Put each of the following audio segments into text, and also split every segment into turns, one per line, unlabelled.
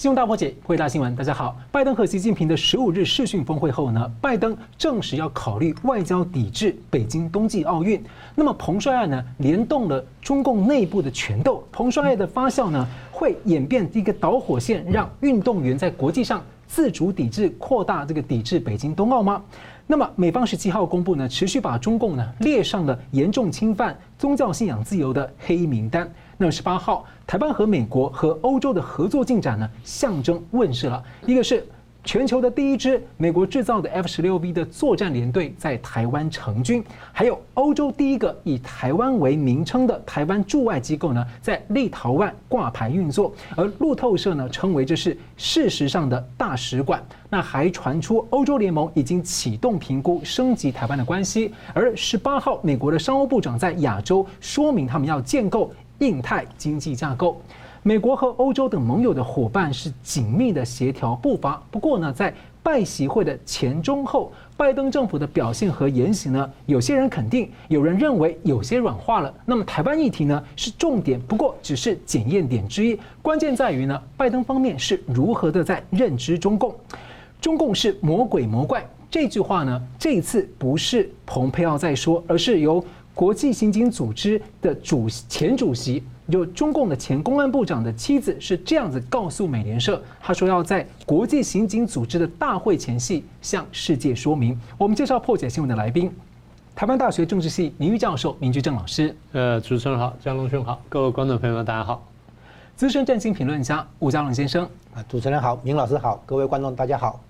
新闻大破解，回答新闻，大家好。拜登和习近平的十五日视讯峰会后呢，拜登证实要考虑外交抵制北京冬季奥运。那么彭帅案呢，联动了中共内部的权斗。彭帅案的发酵呢，会演变一个导火线，让运动员在国际上自主抵制，扩大这个抵制北京冬奥吗？那么美方十七号公布呢，持续把中共呢列上了严重侵犯宗教信仰自由的黑名单。那十八号，台湾和美国和欧洲的合作进展呢，象征问世了。一个是全球的第一支美国制造的 F 十六 V 的作战联队在台湾成军，还有欧洲第一个以台湾为名称的台湾驻外机构呢，在立陶宛挂牌运作。而路透社呢称为这是事实上的大使馆。那还传出欧洲联盟已经启动评估升级台湾的关系。而十八号，美国的商务部长在亚洲说明他们要建构。印太经济架构，美国和欧洲等盟友的伙伴是紧密的协调步伐。不过呢，在拜习会的前、中、后，拜登政府的表现和言行呢，有些人肯定，有人认为有些软化了。那么台湾议题呢，是重点，不过只是检验点之一。关键在于呢，拜登方面是如何的在认知中共。中共是魔鬼魔怪这句话呢，这一次不是蓬佩奥在说，而是由。国际刑警组织的主前主席，就中共的前公安部长的妻子是这样子告诉美联社，他说要在国际刑警组织的大会前夕向世界说明。我们介绍破解新闻的来宾，台湾大学政治系名誉教授明居正老师。
呃，主持人好，江龙兄好，各位观众朋友们大家好。
资深战经评论家吴家龙先生。
啊，主持人好，明老师好，各位观众大家好。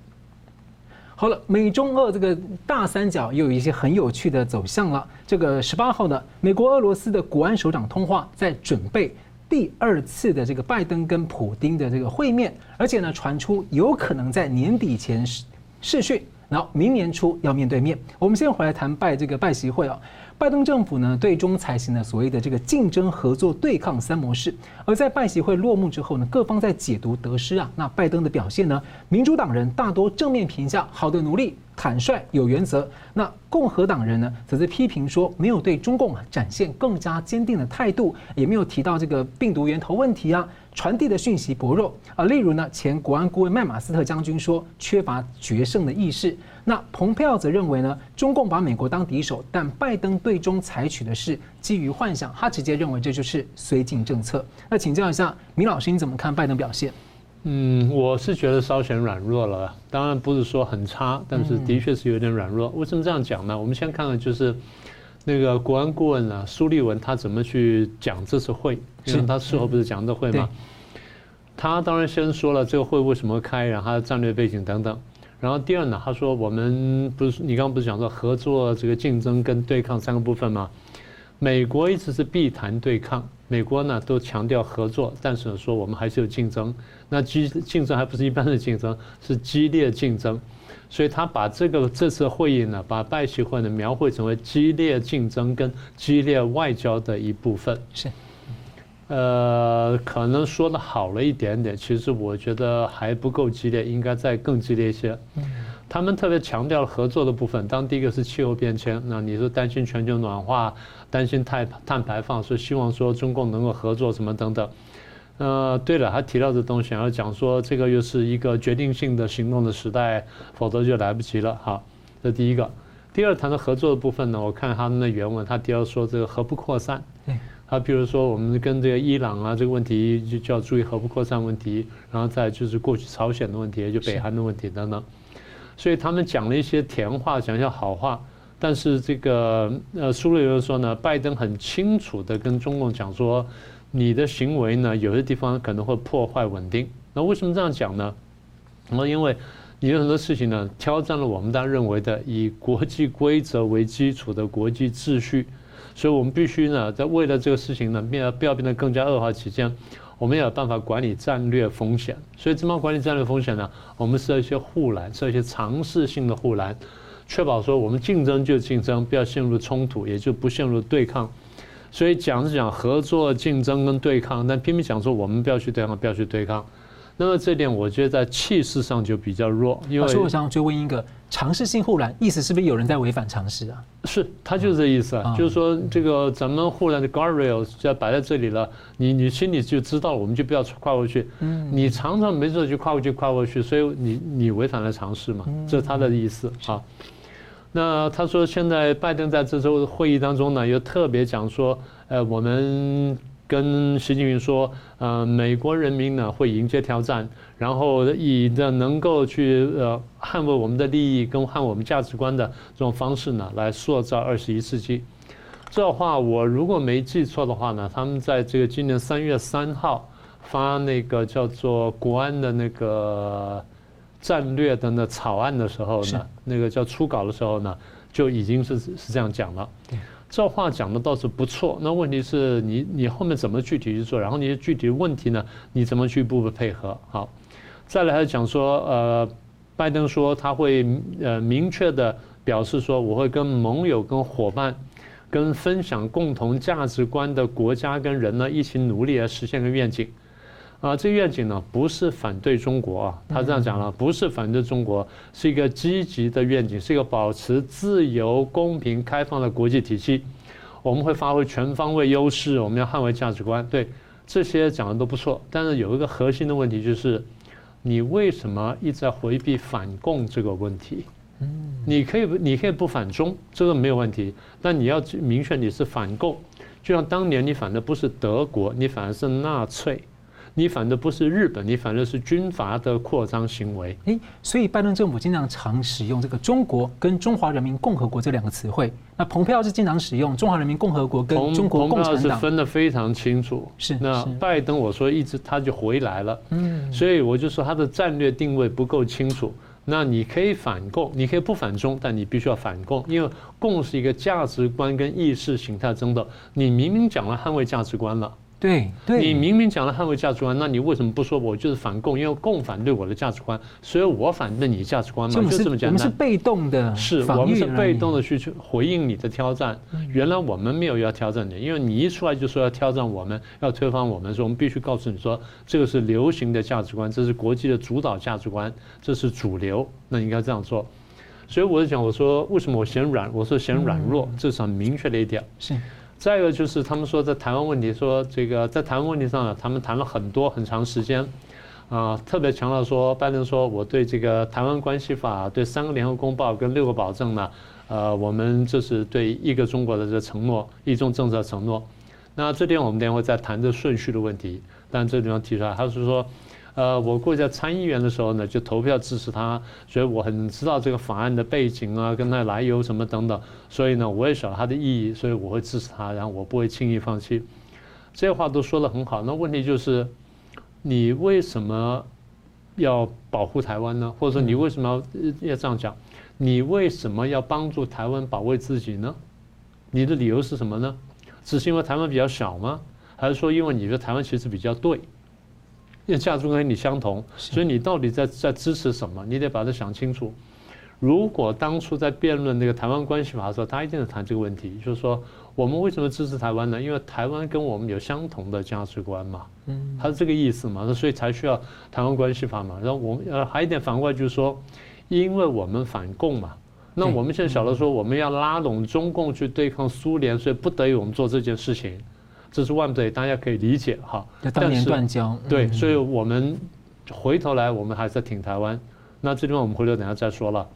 好了，美中俄这个大三角又有一些很有趣的走向了。这个十八号呢，美国俄罗斯的国安首长通话，在准备第二次的这个拜登跟普丁的这个会面，而且呢，传出有可能在年底前试试训，然后明年初要面对面。我们先回来谈拜这个拜习会啊。拜登政府呢，对中采行了所谓的这个竞争、合作、对抗三模式。而在拜习会落幕之后呢，各方在解读得失啊。那拜登的表现呢，民主党人大多正面评价，好的努力、坦率、有原则。那共和党人呢，则是批评说，没有对中共啊展现更加坚定的态度，也没有提到这个病毒源头问题啊，传递的讯息薄弱啊。例如呢，前国安顾问麦马斯特将军说，缺乏决胜的意识。那蓬佩奥则认为呢，中共把美国当敌手，但拜登对中采取的是基于幻想，他直接认为这就是绥靖政策。那请教一下米老师，你怎么看拜登表现？
嗯，我是觉得稍显软弱了，当然不是说很差，但是的确是有点软弱。为什么这样讲呢？我们先看看就是那个国安顾问呢，苏立文他怎么去讲这次会，因为他事后不是讲这会吗？他当然先说了这个会为什么开，然后他的战略背景等等。然后第二呢，他说我们不是你刚刚不是讲说合作、这个竞争跟对抗三个部分吗？美国一直是避谈对抗，美国呢都强调合作，但是说我们还是有竞争。那激竞争还不是一般的竞争，是激烈竞争。所以他把这个这次会议呢，把拜习会呢描绘成为激烈竞争跟激烈外交的一部分。是。呃，可能说的好了一点点，其实我觉得还不够激烈，应该再更激烈一些。他们特别强调了合作的部分，当第一个是气候变迁，那你是担心全球暖化，担心碳碳排放，所以希望说中共能够合作什么等等。呃，对了，他提到这东西，然后讲说这个又是一个决定性的行动的时代，否则就来不及了。好，这第一个。第二，谈的合作的部分呢，我看他们的原文，他提到说这个核不扩散。他比如说，我们跟这个伊朗啊这个问题，就就要注意核不扩散问题，然后再就是过去朝鲜的问题，就北韩的问题等等。所以他们讲了一些甜话，讲一些好话。但是这个呃，苏瑞又说呢，拜登很清楚的跟中共讲说，你的行为呢，有些地方可能会破坏稳定。那为什么这样讲呢？那么因为你有很多事情呢，挑战了我们大家认为的以国际规则为基础的国际秩序。所以我们必须呢，在为了这个事情呢，变不要变得更加恶化起见，我们也有办法管理战略风险。所以怎么管理战略风险呢？我们设一些护栏，设一些尝试性的护栏，确保说我们竞争就竞争，不要陷入冲突，也就不陷入对抗。所以讲是讲合作、竞争跟对抗，但偏偏讲说我们不要去对抗，不要去对抗。那么这点我觉得在气势上就比较弱，因为
所以我想追问一个尝试性护栏，意思是不是有人在违反常识啊？
是，他就是这意思啊，就是说这个咱们护栏的 guardrail 就要摆在这里了，你你心里就知道，我们就不要跨过去。嗯，你常常没事就跨过去跨过去，所以你你违反了尝试嘛，这是他的意思啊。那他说现在拜登在这周会议当中呢，又特别讲说，呃，我们。跟习近平说，呃，美国人民呢会迎接挑战，然后以的能够去呃捍卫我们的利益跟捍卫我们价值观的这种方式呢，来塑造二十一世纪。这话我如果没记错的话呢，他们在这个今年三月三号发那个叫做国安的那个战略的那草案的时候呢，那个叫初稿的时候呢，就已经是是这样讲了。这话讲的倒是不错，那问题是你你后面怎么具体去做？然后你的具体问题呢？你怎么去步步配合？好，再来还是讲说，呃，拜登说他会呃明确的表示说，我会跟盟友、跟伙伴、跟分享共同价值观的国家跟人呢一起努力来实现个愿景。啊，这个愿景呢不是反对中国啊，他这样讲了，不是反对中国，是一个积极的愿景，是一个保持自由、公平、开放的国际体系。我们会发挥全方位优势，我们要捍卫价值观。对，这些讲的都不错，但是有一个核心的问题就是，你为什么一直在回避反共这个问题？嗯，你可以你可以不反中，这个没有问题，但你要明确你是反共，就像当年你反的不是德国，你反而是纳粹。你反的不是日本，你反的是军阀的扩张行为。
诶，所以拜登政府经常常使用这个“中国”跟“中华人民共和国”这两个词汇。那蓬佩奥是经常使用“中华人民共和国”跟“中国共产党”。
是分得非常清楚。
是。
那拜登我说一直他就回来了。嗯。所以我就说他的战略定位不够清楚。那你可以反共，你可以不反中，但你必须要反共，因为共是一个价值观跟意识形态争斗。你明明讲了捍卫价值观了。
对，对，
你明明讲了捍卫价值观，那你为什么不说我就是反共？因为共反对我的价值观，所以我反对你价值观嘛，就这么简单。
我们是被动的，
是我们是被动的去去回应你的挑战。原来我们没有要挑战你，因为你一出来就说要挑战我们，要推翻我们，说我们必须告诉你说，这个是流行的价值观，这是国际的主导价值观，这是主流，那应该这样做。所以我就讲，我说为什么我嫌软？我说嫌软弱，这是很明确的一点。
是。
再一个就是，他们说在台湾问题，说这个在台湾问题上呢，他们谈了很多很长时间，啊，特别强调说，拜登说我对这个台湾关系法、对三个联合公报跟六个保证呢，呃，我们这是对一个中国的这个承诺，一中政策承诺。那这点我们等会再谈这顺序的问题，但这地方提出来，他是说。呃，我过去在参议员的时候呢，就投票支持他，所以我很知道这个法案的背景啊，跟它来由什么等等，所以呢，我也晓得它的意义，所以我会支持他，然后我不会轻易放弃。这些话都说得很好，那问题就是，你为什么要保护台湾呢？或者说你为什么要要这样讲？你为什么要帮助台湾保卫自己呢？你的理由是什么呢？只是因为台湾比较小吗？还是说因为你觉得台湾其实比较对？因为价值观跟你相同，所以你到底在在支持什么？你得把它想清楚。如果当初在辩论那个台湾关系法的时候，他一定是谈这个问题，就是说我们为什么支持台湾呢？因为台湾跟我们有相同的价值观嘛，嗯，他是这个意思嘛，那所以才需要台湾关系法嘛。然后我们呃还有一点反过来就是说，因为我们反共嘛，那我们现在晓得说我们要拉拢中共去对抗苏联，所以不得已我们做这件事情。这是万不得，大家可以理解哈。
当年断交，
对，所以我们回头来，我们还是在挺台湾。那这地方我们回头等下再说了。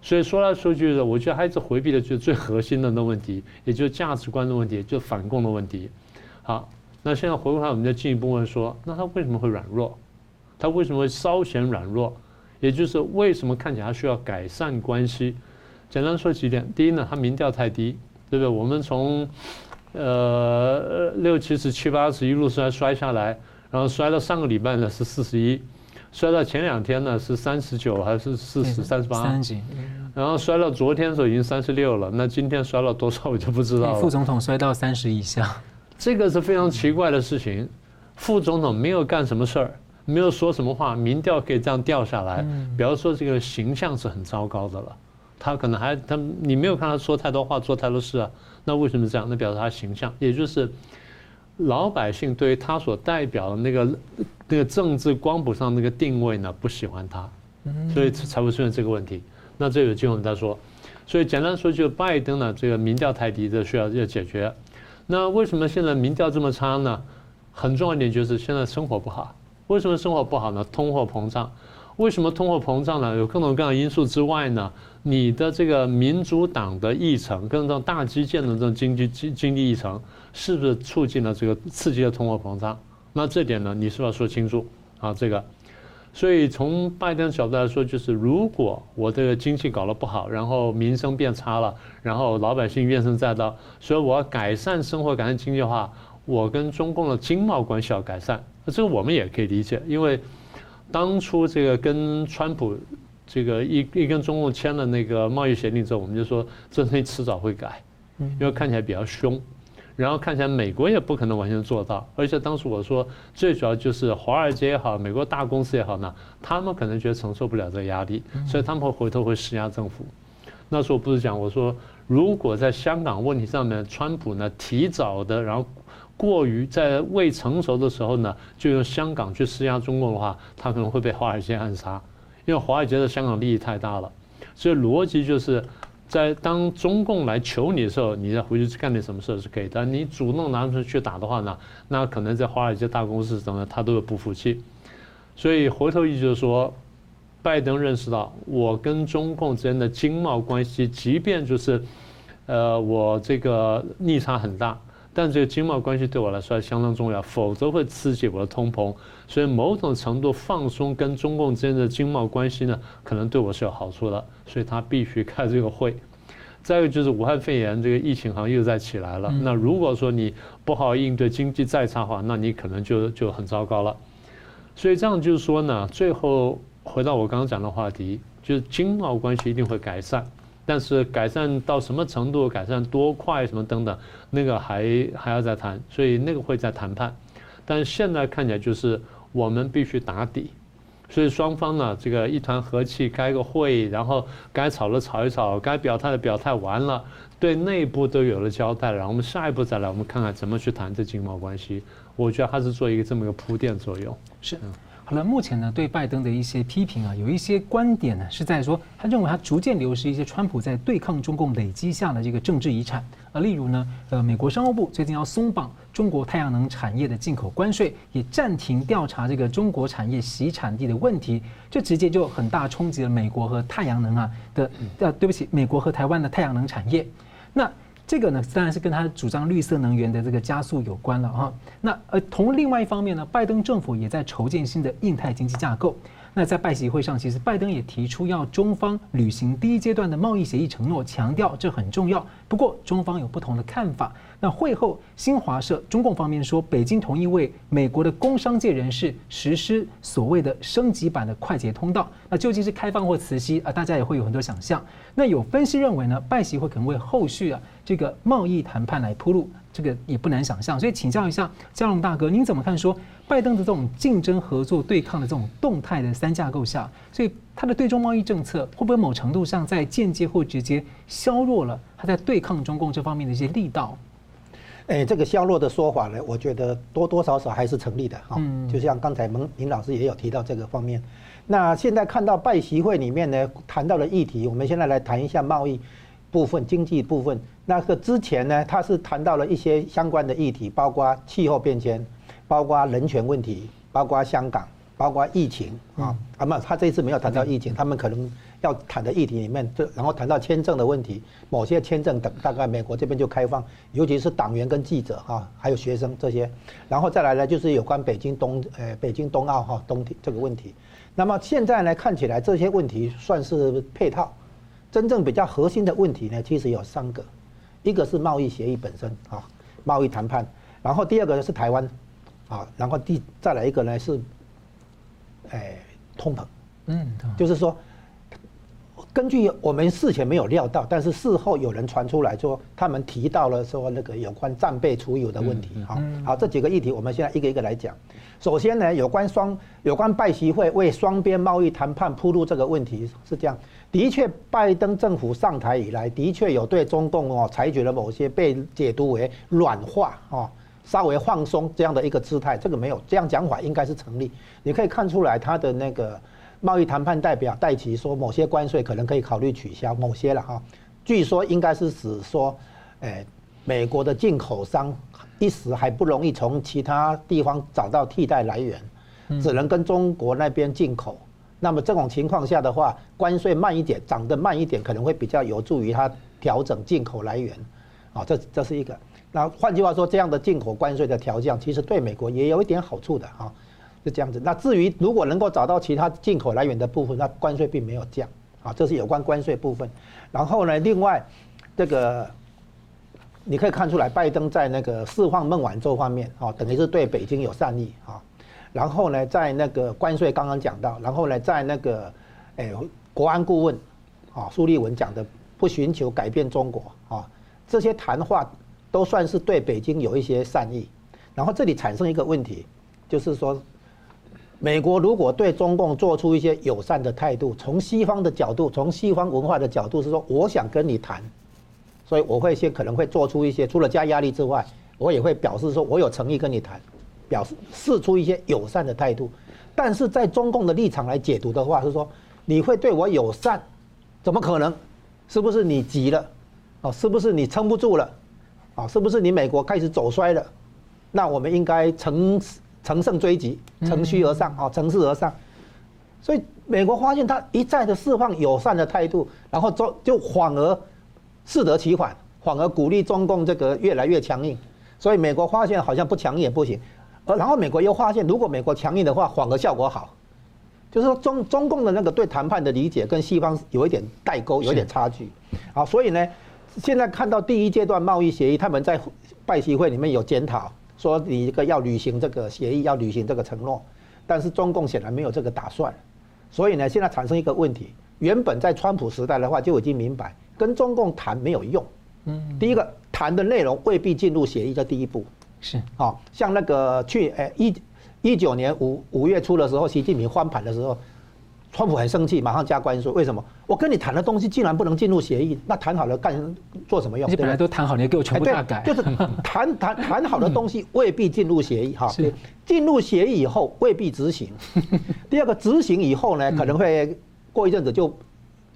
所以说来说去的，我觉得还是回避的就是最核心的那问题，也就是价值观的问题，就反共的问题。好，那现在回过来，我们就进一步问说，那他为什么会软弱？他为什么会稍显软弱？也就是为什么看起来他需要改善关系？简单说几点，第一呢，他民调太低，对不对？我们从呃，六七十、七八十一路摔摔下来，然后摔到上个礼拜呢是四十一，摔到前两天呢是三十九还是四十三十八？
三十。
然后摔到昨天的时候已经三十六了，那今天摔了多少我就不知道了。
副总统摔到三十以下，
这个是非常奇怪的事情。副总统没有干什么事儿，没有说什么话，民调可以这样掉下来，比方说这个形象是很糟糕的了。他可能还他你没有看他说太多话，做太多事啊。那为什么这样？那表示他形象，也就是老百姓对于他所代表的那个那个政治光谱上那个定位呢，不喜欢他，所以才会出现这个问题。那这有机会我们再说。所以简单说，就是拜登呢，这个民调太低，这需要要解决。那为什么现在民调这么差呢？很重要一点就是现在生活不好。为什么生活不好呢？通货膨胀。为什么通货膨胀呢？有各种各样的因素之外呢，你的这个民主党的议程，跟这种大基建的这种经济经经济议程，是不是促进了这个刺激了通货膨胀？那这点呢，你是不是要说清楚啊？这个，所以从拜登角度来说，就是如果我这个经济搞得不好，然后民生变差了，然后老百姓怨声载道，所以我要改善生活、改善经济的话，我跟中共的经贸关系要改善。那这个我们也可以理解，因为。当初这个跟川普这个一一跟中共签了那个贸易协定之后，我们就说这东西迟早会改，因为看起来比较凶，然后看起来美国也不可能完全做到，而且当时我说最主要就是华尔街也好，美国大公司也好呢，他们可能觉得承受不了这个压力，所以他们会回头会施压政府。那时候不是讲我说，如果在香港问题上面，川普呢提早的，然后。过于在未成熟的时候呢，就用香港去施压中共的话，他可能会被华尔街暗杀，因为华尔街的香港利益太大了。所以逻辑就是在当中共来求你的时候，你再回去干点什么事是可以，但你主动拿出去打的话呢，那可能在华尔街大公司什么他都有不服气。所以回头意思就是说，拜登认识到我跟中共之间的经贸关系，即便就是呃我这个逆差很大。但这个经贸关系对我来说相当重要，否则会刺激我的通膨。所以某种程度放松跟中共之间的经贸关系呢，可能对我是有好处的。所以他必须开这个会。再一个就是武汉肺炎这个疫情好像又在起来了。那如果说你不好应对，经济再差的话，那你可能就就很糟糕了。所以这样就是说呢，最后回到我刚刚讲的话题，就是经贸关系一定会改善。但是改善到什么程度，改善多快，什么等等，那个还还要再谈，所以那个会在谈判。但是现在看起来就是我们必须打底，所以双方呢，这个一团和气，开个会，然后该吵的吵一吵，该表态的表态完了，对内部都有了交代了，然后我们下一步再来，我们看看怎么去谈这经贸关系。我觉得还是做一个这么一个铺垫作用。
是。好了，目前呢，对拜登的一些批评啊，有一些观点呢是在说，他认为他逐渐流失一些川普在对抗中共累积下的这个政治遗产。而例如呢，呃，美国商务部最近要松绑中国太阳能产业的进口关税，也暂停调查这个中国产业洗产地的问题，这直接就很大冲击了美国和太阳能啊的，呃，对不起，美国和台湾的太阳能产业。那这个呢，当然是跟他主张绿色能源的这个加速有关了哈。那呃，同另外一方面呢，拜登政府也在筹建新的印太经济架构。那在拜习会上，其实拜登也提出要中方履行第一阶段的贸易协议承诺，强调这很重要。不过中方有不同的看法。那会后，新华社中共方面说，北京同意为美国的工商界人士实施所谓的升级版的快捷通道。那究竟是开放或慈禧啊？大家也会有很多想象。那有分析认为呢，拜习会可能为后续啊这个贸易谈判来铺路，这个也不难想象。所以请教一下佳龙大哥，您怎么看说？拜登的这种竞争、合作、对抗的这种动态的三架构下，所以他的对中贸易政策会不会某程度上在间接或直接削弱了他在对抗中共这方面的一些力道？
哎，这个削弱的说法呢，我觉得多多少少还是成立的哈。嗯，就像刚才蒙林老师也有提到这个方面。那现在看到拜习会里面呢谈到了议题，我们现在来谈一下贸易部分、经济部分。那个之前呢，他是谈到了一些相关的议题，包括气候变迁。包括人权问题，包括香港，包括疫情啊，啊不，他这一次没有谈到疫情，他们可能要谈的议题里面，然后谈到签证的问题，某些签证等大概美国这边就开放，尤其是党员跟记者哈，还有学生这些，然后再来呢就是有关北京冬呃北京冬奥哈冬天这个问题，那么现在呢看起来这些问题算是配套，真正比较核心的问题呢其实有三个，一个是贸易协议本身啊，贸易谈判，然后第二个呢是台湾。啊，然后第再来一个呢是，哎，通膨，嗯，就是说，根据我们事前没有料到，但是事后有人传出来说，他们提到了说那个有关战备储油的问题。好，好，这几个议题我们现在一个一个来讲。首先呢，有关双有关拜习会为双边贸易谈判铺路这个问题是这样，的确，拜登政府上台以来，的确有对中共哦采取了某些被解读为软化哦。稍微放松这样的一个姿态，这个没有这样讲法应该是成立。你可以看出来他的那个贸易谈判代表戴琪说，某些关税可能可以考虑取消，某些了哈。据说应该是指说，诶，美国的进口商一时还不容易从其他地方找到替代来源，只能跟中国那边进口。那么这种情况下的话，关税慢一点，涨得慢一点，可能会比较有助于它调整进口来源。啊，这这是一个。那换句话说，这样的进口关税的调降，其实对美国也有一点好处的啊，是这样子。那至于如果能够找到其他进口来源的部分，那关税并没有降啊，这是有关关税部分。然后呢，另外这个你可以看出来，拜登在那个释放孟晚舟方面啊，等于是对北京有善意啊。然后呢，在那个关税刚刚讲到，然后呢，在那个诶国安顾问啊苏立文讲的不寻求改变中国啊，这些谈话。都算是对北京有一些善意，然后这里产生一个问题，就是说，美国如果对中共做出一些友善的态度，从西方的角度，从西方文化的角度是说，我想跟你谈，所以我会先可能会做出一些，除了加压力之外，我也会表示说我有诚意跟你谈，表示示出一些友善的态度，但是在中共的立场来解读的话，是说你会对我友善，怎么可能？是不是你急了？哦，是不是你撑不住了？啊，是不是你美国开始走衰了？那我们应该乘乘胜追击，乘虚而上啊，乘势而上。所以美国发现他一再的释放友善的态度，然后就就反而适得其反，反而鼓励中共这个越来越强硬。所以美国发现好像不强硬也不行，而然后美国又发现，如果美国强硬的话，反而效果好。就是说中中共的那个对谈判的理解跟西方有一点代沟，有一点差距。好，所以呢。现在看到第一阶段贸易协议，他们在拜习会里面有检讨，说你一个要履行这个协议，要履行这个承诺，但是中共显然没有这个打算，所以呢，现在产生一个问题，原本在川普时代的话就已经明白，跟中共谈没有用。嗯，第一个谈的内容未必进入协议的第一步，是啊，像那个去诶一一九年五五月初的时候，习近平翻盘的时候。川普很生气，马上加关税。为什么？我跟你谈的东西竟然不能进入协议？那谈好了干做什么用？
你本来都谈好，你给我全部大改。
就是谈 谈谈好的东西未必进入协议哈。进入协议以后未必执行。第二个执行以后呢，可能会过一阵子就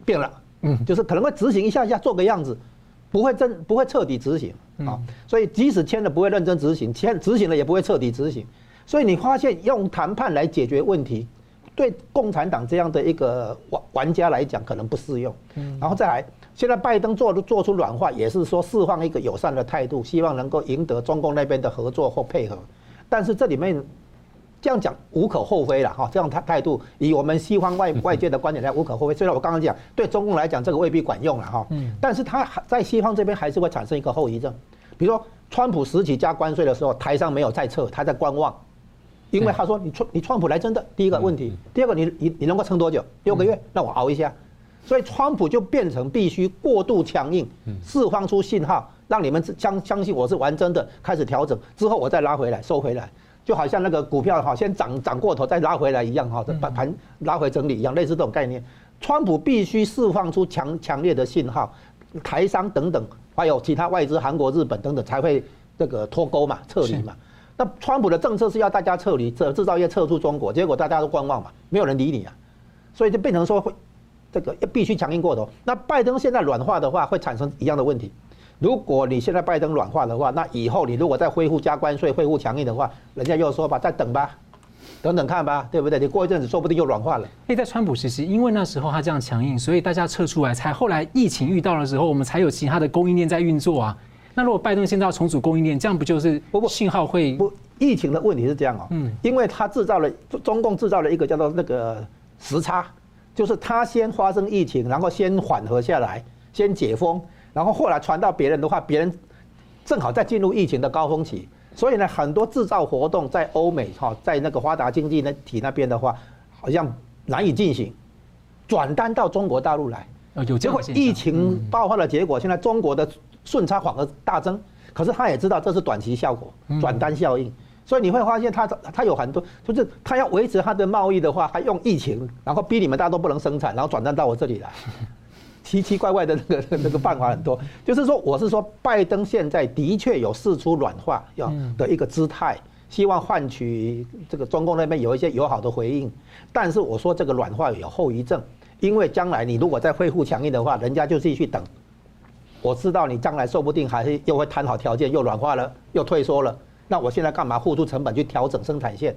变了。嗯，就是可能会执行一下下做个样子，不会真不会彻底执行啊。所以即使签了不会认真执行，签执行了也不会彻底执行。所以你发现用谈判来解决问题。对共产党这样的一个玩玩家来讲，可能不适用。然后再来，现在拜登做做出软化，也是说释放一个友善的态度，希望能够赢得中共那边的合作或配合。但是这里面这样讲无可厚非了哈，这样态态度以我们西方外外界的观点来无可厚非。虽然我刚刚讲对中共来讲这个未必管用了哈，但是他还在西方这边还是会产生一个后遗症，比如说川普时期加关税的时候，台上没有在撤，他在观望。因为他说你川你川普来真的第一个问题，第二个你你你能够撑多久？六个月？那我熬一下。所以川普就变成必须过度强硬，释放出信号，让你们相相信我是玩真的，开始调整之后我再拉回来收回来，就好像那个股票哈先涨涨过头再拉回来一样哈，把盘拉回整理一样，类似这种概念。川普必须释放出强强烈的信号，台商等等还有其他外资韩国、日本等等才会这个脱钩嘛，撤离嘛。那川普的政策是要大家撤离，这制造业撤出中国，结果大家都观望嘛，没有人理你啊，所以就变成说会这个必须强硬过头。那拜登现在软化的话，会产生一样的问题。如果你现在拜登软化的话，那以后你如果再恢复加关税、恢复强硬的话，人家又说吧，再等吧，等等看吧，对不对？你过一阵子说不定又软化了。
诶，在川普时期，因为那时候他这样强硬，所以大家撤出来，才后来疫情遇到的时候，我们才有其他的供应链在运作啊。那如果拜登现在要重组供应链，这样不就是不不信号会
不，不疫情的问题是这样哦，嗯，因为他制造了中共制造了一个叫做那个时差，就是他先发生疫情，然后先缓和下来，先解封，然后后来传到别人的话，别人正好在进入疫情的高峰期，所以呢，很多制造活动在欧美哈，在那个发达经济体那边的话，好像难以进行，转单到中国大陆来，有结果疫情爆发的结果，现在中国的。顺差反而大增，可是他也知道这是短期效果，转单效应，所以你会发现他他有很多，就是他要维持他的贸易的话，还用疫情，然后逼你们大家都不能生产，然后转单到我这里来，奇奇怪怪的那个那个办法很多。就是说，我是说，拜登现在的确有试出软化要的一个姿态，希望换取这个中共那边有一些友好的回应。但是我说这个软化有后遗症，因为将来你如果再恢复强硬的话，人家就继续等。我知道你将来说不定还是又会谈好条件，又软化了，又退缩了。那我现在干嘛付出成本去调整生产线？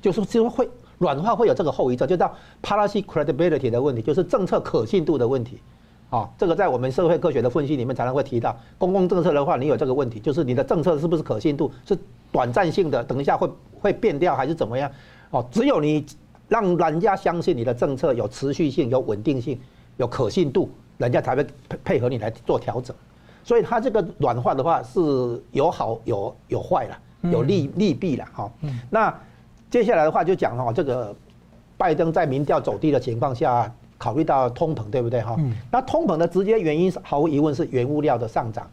就是就会软化会有这个后遗症，就叫 policy credibility 的问题，就是政策可信度的问题。啊，这个在我们社会科学的分析里面常常会提到，公共政策的话，你有这个问题，就是你的政策是不是可信度是短暂性的，等一下会会变掉还是怎么样？哦，只有你让人家相信你的政策有持续性、有稳定性、有可信度，人家才会配配合你来做调整。所以它这个软化的话是有好有有坏了。有利利弊了哈，那接下来的话就讲哈，这个拜登在民调走低的情况下，考虑到通膨，对不对哈？那通膨的直接原因毫无疑问是原物料的上涨。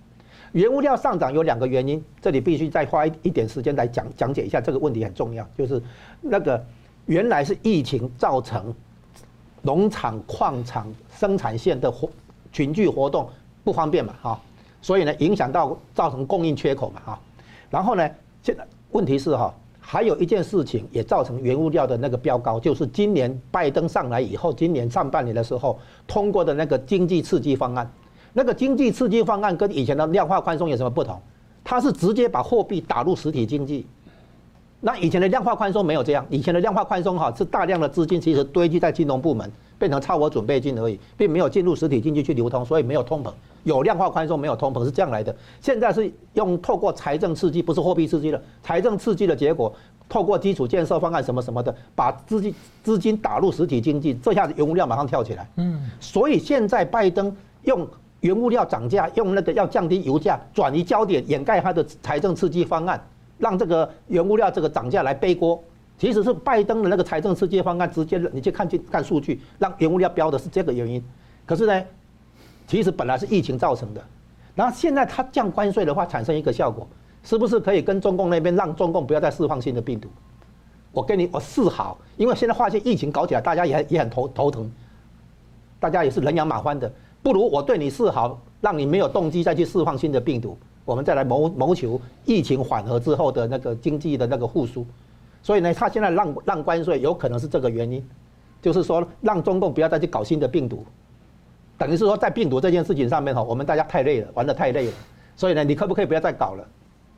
原物料上涨有两个原因，这里必须再花一点时间来讲讲解一下，这个问题很重要，就是那个原来是疫情造成农场、矿场生产线的活群聚活动不方便嘛哈，所以呢影响到造成供应缺口嘛哈，然后呢。现在问题是哈，还有一件事情也造成原物料的那个飙高，就是今年拜登上来以后，今年上半年的时候通过的那个经济刺激方案，那个经济刺激方案跟以前的量化宽松有什么不同？它是直接把货币打入实体经济，那以前的量化宽松没有这样，以前的量化宽松哈是大量的资金其实堆积在金融部门，变成超额准备金而已，并没有进入实体经济去流通，所以没有通膨。有量化宽松，没有通膨，是这样来的。现在是用透过财政刺激，不是货币刺激了。财政刺激的结果，透过基础建设方案什么什么的，把资金资金打入实体经济，这下子原物料马上跳起来。嗯，所以现在拜登用原物料涨价，用那个要降低油价，转移焦点，掩盖他的财政刺激方案，让这个原物料这个涨价来背锅。其实是拜登的那个财政刺激方案直接，你去看去看数据，让原物料飙的是这个原因。可是呢？其实本来是疫情造成的，然后现在他降关税的话，产生一个效果，是不是可以跟中共那边让中共不要再释放新的病毒？我跟你我示好，因为现在发现疫情搞起来，大家也也很头头疼，大家也是人仰马翻的，不如我对你示好，让你没有动机再去释放新的病毒，我们再来谋谋求疫情缓和之后的那个经济的那个复苏。所以呢，他现在让让关税，有可能是这个原因，就是说让中共不要再去搞新的病毒。等于是说，在病毒这件事情上面哈，我们大家太累了，玩得太累了，所以呢，你可不可以不要再搞了？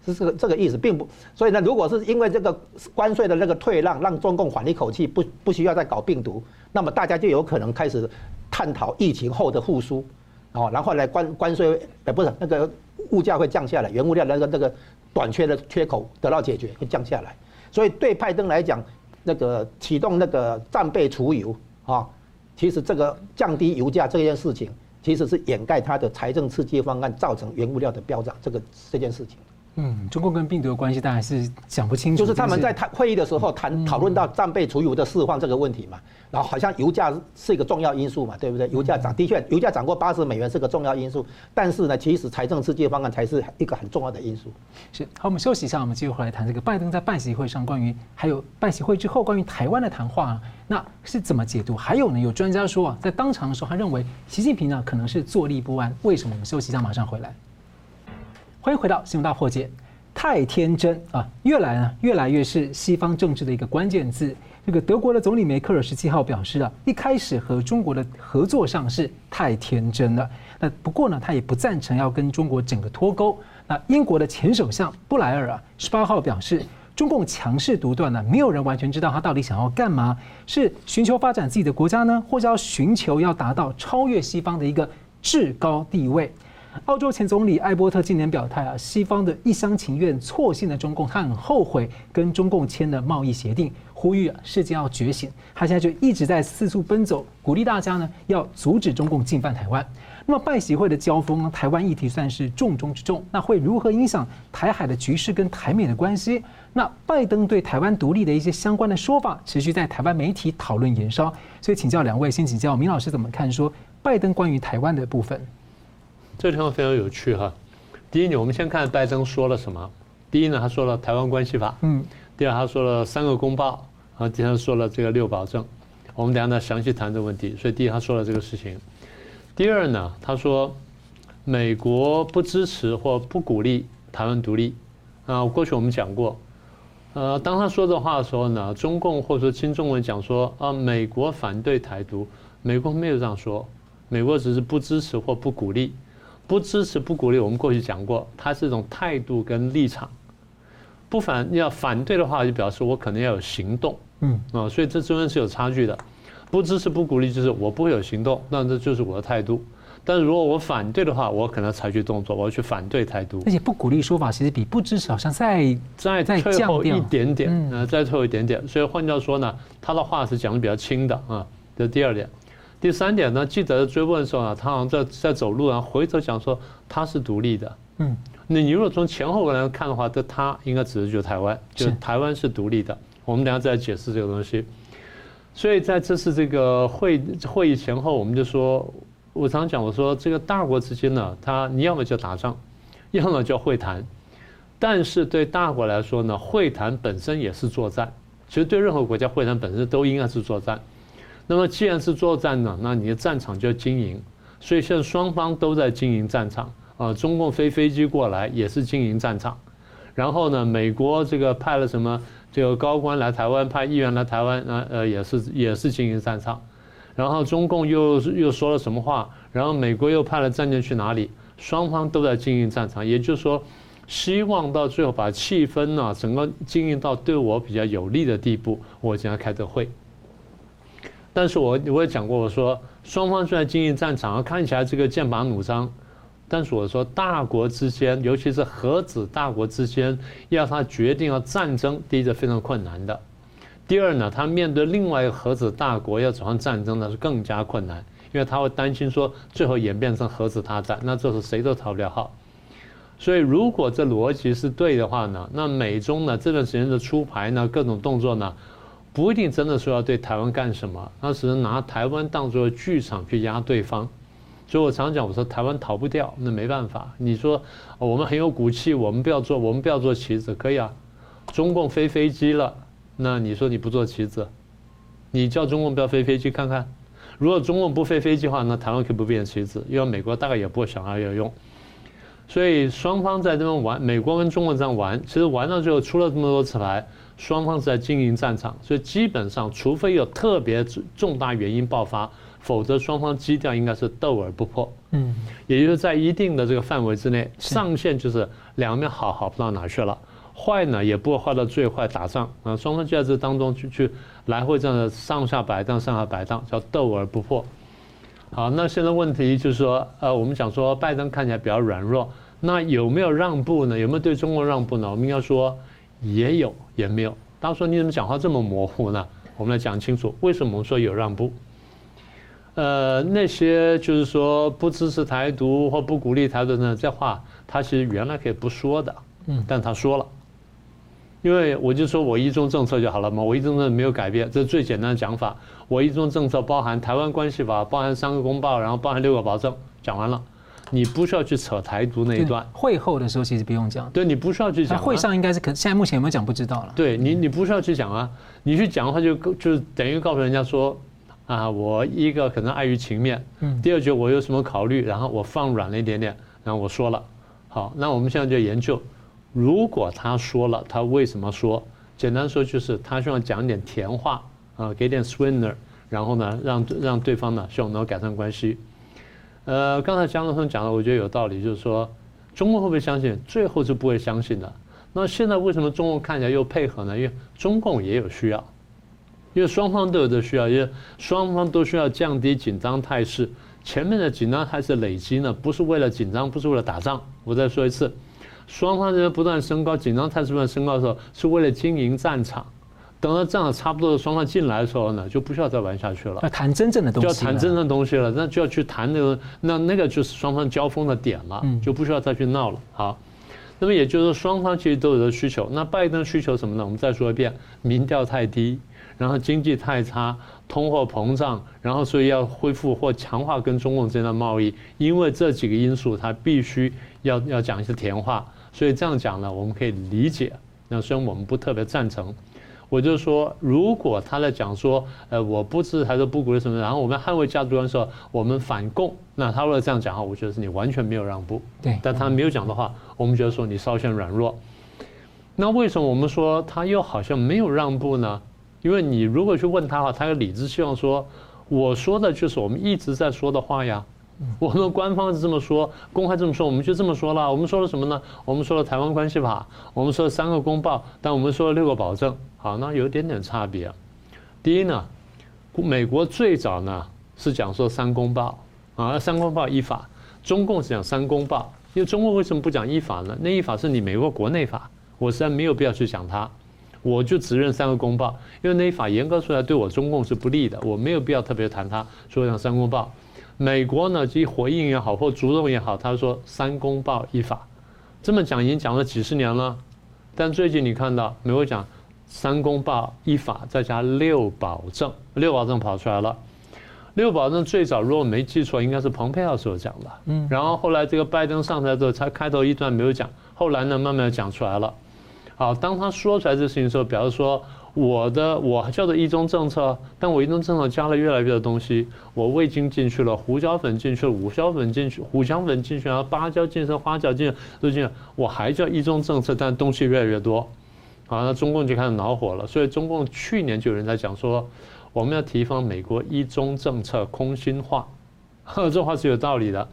是这个这个意思，并不。所以呢，如果是因为这个关税的那个退让，让中共缓一口气，不不需要再搞病毒，那么大家就有可能开始探讨疫情后的复苏，哦，然后来关关税，呃，不是那个物价会降下来，原物料那个那个短缺的缺口得到解决，会降下来。所以对拜登来讲，那个启动那个战备储油啊。其实这个降低油价这件事情，其实是掩盖他的财政刺激方案造成原物料的飙涨这个这件事情。
嗯，中共跟病毒的关系当然是讲不清楚。
就是他们在谈会议的时候谈讨论到战备储油的释放这个问题嘛，然后好像油价是一个重要因素嘛，对不对？油价涨的确，油价涨过八十美元是个重要因素，但是呢，其实财政刺激方案才是一个很重要的因素。
是，好，我们休息一下，我们继续回来谈这个拜登在拜习会上关于还有拜习会之后关于台湾的谈话，那是怎么解读？还有呢，有专家说啊，在当场的时候，他认为习近平呢可能是坐立不安。为什么？我们休息一下，马上回来。欢迎回到新闻大破解。太天真啊，越来呢越来越是西方政治的一个关键字。这个德国的总理梅克尔十七号表示啊，一开始和中国的合作上是太天真了。那不过呢，他也不赞成要跟中国整个脱钩。那英国的前首相布莱尔啊，十八号表示，中共强势独断呢，没有人完全知道他到底想要干嘛，是寻求发展自己的国家呢，或者要寻求要达到超越西方的一个至高地位。澳洲前总理艾伯特今年表态啊，西方的一厢情愿错信了中共，他很后悔跟中共签的贸易协定，呼吁世界要觉醒。他现在就一直在四处奔走，鼓励大家呢要阻止中共进犯台湾。那么拜习会的交锋呢，台湾议题算是重中之重，那会如何影响台海的局势跟台美的关系？那拜登对台湾独立的一些相关的说法，持续在台湾媒体讨论延烧。所以请教两位，先请教明老师怎么看说拜登关于台湾的部分？
这地方非常有趣哈。第一呢，我们先看拜登说了什么。第一呢，他说了《台湾关系法》。嗯。第二，他说了三个公报。啊，第三说了这个六保证。我们等下呢详细谈这个问题。所以第一，他说了这个事情。第二呢，他说美国不支持或不鼓励台湾独立。啊，过去我们讲过，呃，当他说这话的时候呢，中共或者说亲中文讲说啊，美国反对台独，美国没有这样说，美国只是不支持或不鼓励，不支持不鼓励，我们过去讲过，它是一种态度跟立场。不反要反对的话，就表示我可能要有行动，嗯啊，所以这中间是有差距的。不支持不鼓励，就是我不会有行动，那这就是我的态度。但是如果我反对的话，我可能采取动作，我要去反对台独。
而且不鼓励说法其实比不支持好像再
再退后一点点，呃，再退后一点点。所以换句话说呢，他的话是讲的比较轻的啊。这是第二点，第三点呢，记者追问的时候呢，他好像在在走路然后，回头讲说他是独立的，嗯。那你如果从前后来看的话，这他应该指的就是台湾，就是台湾是独立的。我们等下再解释这个东西。所以在这次这个会会议前后，我们就说，我常讲，我说这个大国之间呢，他你要么就打仗，要么就会谈。但是对大国来说呢，会谈本身也是作战。其实对任何国家，会谈本身都应该是作战。那么既然是作战呢，那你的战场就要经营。所以现在双方都在经营战场。啊，中共飞飞机过来也是经营战场，然后呢，美国这个派了什么这个高官来台湾，派议员来台湾，呃呃也是也是经营战场，然后中共又又说了什么话，然后美国又派了战舰去哪里，双方都在经营战场，也就是说，希望到最后把气氛呢整个经营到对我比较有利的地步，我将要开这会。但是我我也讲过，我说双方虽然经营战场，看起来这个剑拔弩张。但是我说，大国之间，尤其是核子大国之间，要他决定要战争，第一是非常困难的。第二呢，他面对另外一个核子大国要走上战争呢，是更加困难，因为他会担心说最后演变成核子大战，那这是谁都逃不了号。所以，如果这逻辑是对的话呢，那美中呢这段时间的出牌呢，各种动作呢，不一定真的说要对台湾干什么，他只是拿台湾当作剧场去压对方。所以我常讲，我说台湾逃不掉，那没办法。你说我们很有骨气，我们不要做，我们不要做棋子，可以啊。中共飞飞机了，那你说你不做棋子，你叫中共不要飞飞机看看。如果中共不飞飞机的话，那台湾可以不变棋子，因为美国大概也不会想要要用。所以双方在这边玩，美国跟中国这样玩，其实玩到最后出了这么多次牌，双方是在经营战场，所以基本上除非有特别重大原因爆发。否则，双方基调应该是斗而不破。嗯，也就是在一定的这个范围之内，上限就是两面好好不到哪去了，坏呢也不会坏到最坏打仗啊。双方就在这当中去去来回这样的上下摆荡，上下摆荡，叫斗而不破。好，那现在问题就是说，呃，我们讲说拜登看起来比较软弱，那有没有让步呢？有没有对中国让步呢？我们应该说也有，也没有。大家说你怎么讲话这么模糊呢？我们来讲清楚，为什么我们说有让步？呃，那些就是说不支持台独或不鼓励台独呢，这话他其实原来可以不说的，嗯，但他说了，因为我就说我一中政策就好了嘛，我一中政策没有改变，这是最简单的讲法。我一中政策包含台湾关系法，包含三个公报，然后包含六个保证，讲完了，你不需要去扯台独那一段。
会后的时候其实不用讲，
对，你不需要去讲。
会上应该是可，现在目前有没有讲不知道了。
对你，你不需要去讲啊，你去讲的话就就等于告诉人家说。啊，我一个可能碍于情面，嗯，第二句我有什么考虑，然后我放软了一点点，然后我说了，好，那我们现在就研究，如果他说了，他为什么说？简单说就是他希望讲点甜话啊，给点 sweetener，然后呢，让让对方呢希望能够改善关系。呃，刚才江教授讲的，我觉得有道理，就是说中国会不会相信？最后是不会相信的。那现在为什么中共看起来又配合呢？因为中共也有需要。因为双方都有这需要，因为双方都需要降低紧张态势。前面的紧张态势累积呢，不是为了紧张，不是为了打仗。我再说一次，双方这不断升高，紧张态势不断升高的时候，是为了经营战场。等到这样差不多的双方进来的时候呢，就不需要再玩下去了。
要谈真正的东西，
就要谈真正的东西了，那就要去谈那个，那那个就是双方交锋的点了，就不需要再去闹了。好，那么也就是说，双方其实都有这需求。那拜登需求什么呢？我们再说一遍，民调太低。然后经济太差，通货膨胀，然后所以要恢复或强化跟中共之间的贸易，因为这几个因素，他必须要要讲一些甜话，所以这样讲呢，我们可以理解。那虽然我们不特别赞成，我就说，如果他在讲说，呃，我不支持还是不鼓励什么，然后我们捍卫价值观的时候，我们反共，那他如果这样讲话，我觉得是你完全没有让步。
对，
但他没有讲的话，我们觉得说你稍显软弱。那为什么我们说他又好像没有让步呢？因为你如果去问他的话，他有理直气壮说，我说的就是我们一直在说的话呀。我们官方是这么说，公开这么说，我们就这么说了。我们说了什么呢？我们说了《台湾关系法》，我们说了三个公报，但我们说了六个保证。好，那有一点点差别。第一呢，美国最早呢是讲说三公报啊，三公报依法。中共是讲三公报，因为中共为什么不讲依法呢？那依法是你美国国内法，我实在没有必要去讲它，我就只认三个公报，因为那一法严格出来对我中共是不利的，我没有必要特别谈它，所以讲三公报。美国呢，即回应也好，或主动也好，他说三公报依法，这么讲已经讲了几十年了。但最近你看到美国讲三公报一法，再加六保证，六保证跑出来了。六保证最早如果没记错，应该是蓬佩奥时候讲的。嗯。然后后来这个拜登上台之后，他开头一段没有讲，后来呢慢慢讲出来了。好，当他说出来这事情的时候，表示说。我的我叫做一中政策，但我一中政策加了越来越多东西，我味精进去了，胡椒粉进去了，五香粉进去，五香粉进去，然后芭蕉进去，花椒进去，都进去，我还叫一中政策，但东西越来越多，好，那中共就开始恼火了。所以中共去年就有人在讲说，我们要提防美国一中政策空心化，呵，这话是有道理的。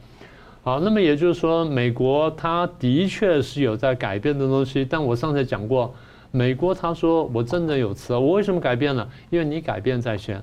好，那么也就是说，美国它的确是有在改变的东西，但我上次讲过。美国他说我真的有词，我为什么改变了？因为你改变在先，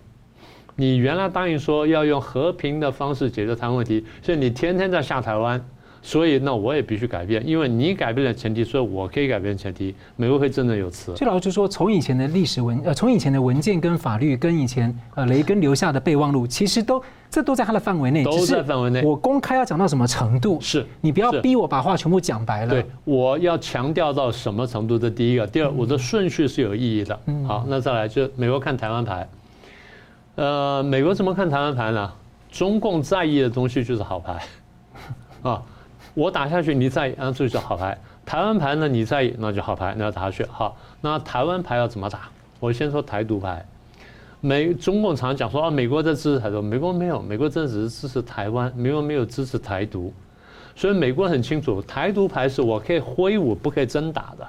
你原来答应说要用和平的方式解决台湾问题，所以你天天在下台湾，所以那我也必须改变，因为你改变了前提，所以我可以改变前提。美国会振振有词。
所以老师就说，从以前的历史文呃，从以前的文件跟法律跟以前呃雷根留下的备忘录，其实都。这都在他的范围内，
都在范围内。
我公开要讲到什么程度？
是
你不要逼我把话全部讲白了。
对，我要强调到什么程度？这第一个，第二，我的顺序是有意义的。嗯好，那再来就美国看台湾牌。呃，美国怎么看台湾牌呢？中共在意的东西就是好牌啊，我打下去你在意，那这就好牌。台湾牌呢，你在意，那就好牌，那要打下去。好，那台湾牌要怎么打？我先说台独牌。美中共常讲说啊，美国在支持台独，美国没有，美国真的只是支持台湾，美国没有支持台独，所以美国很清楚，台独牌是我可以挥舞，不可以真打的。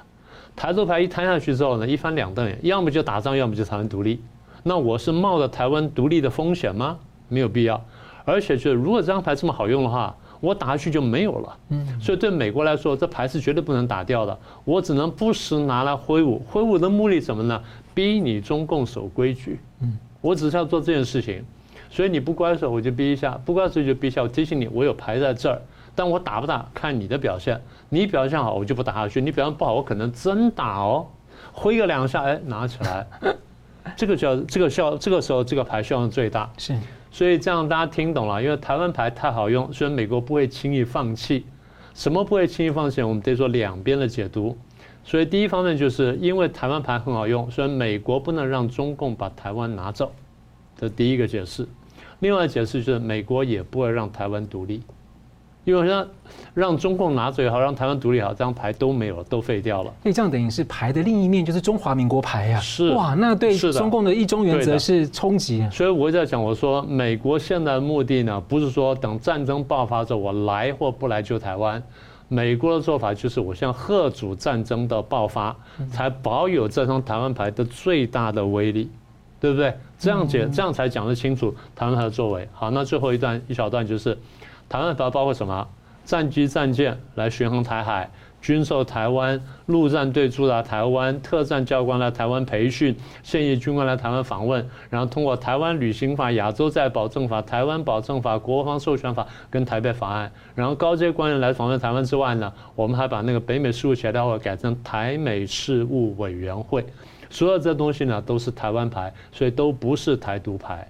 台独牌一摊下去之后呢，一翻两瞪眼，要么就打仗，要么就台湾独立。那我是冒着台湾独立的风险吗？没有必要。而且就是如果这张牌这么好用的话，我打下去就没有了。嗯，所以对美国来说，这牌是绝对不能打掉的。我只能不时拿来挥舞，挥舞的目的什么呢？逼你中共守规矩，嗯，我只是要做这件事情，所以你不乖的时候我就逼一下，不乖的时候就逼一下。我提醒你，我有牌在这儿，但我打不打看你的表现。你表现好，我就不打下去；你表现不好，我可能真打哦，挥个两下，哎，拿起来，这个叫这个效，这个时候这个牌效用最大。是，所以这样大家听懂了，因为台湾牌太好用，所以美国不会轻易放弃。什么不会轻易放弃？我们得做两边的解读。所以第一方面就是因为台湾牌很好用，所以美国不能让中共把台湾拿走，这第一个解释。另外解释就是美国也不会让台湾独立，因为让让中共拿走也好，让台湾独立也好，这张牌都没有了，都废掉了。
所以这样等于是牌的另一面就是中华民国牌呀。
是
哇，那对中共的一中原则是冲击。
所以我在讲，我说美国现在的目的呢，不是说等战争爆发之后我来或不来救台湾。美国的做法就是，我先吓阻战争的爆发，才保有这张台湾牌的最大的威力，对不对？这样解，这样才讲得清楚台湾牌的作为。好，那最后一段一小段就是，台湾牌包括什么？战机、战舰来巡航台海。军售台湾，陆战队驻扎台湾，特战教官来台湾培训，现役军官来台湾访问，然后通过台湾旅行法、亚洲再保证法、台湾保证法、国防授权法跟台北法案，然后高阶官员来访问台湾之外呢，我们还把那个北美事务协调会改成台美事务委员会，所有这东西呢都是台湾牌，所以都不是台独牌。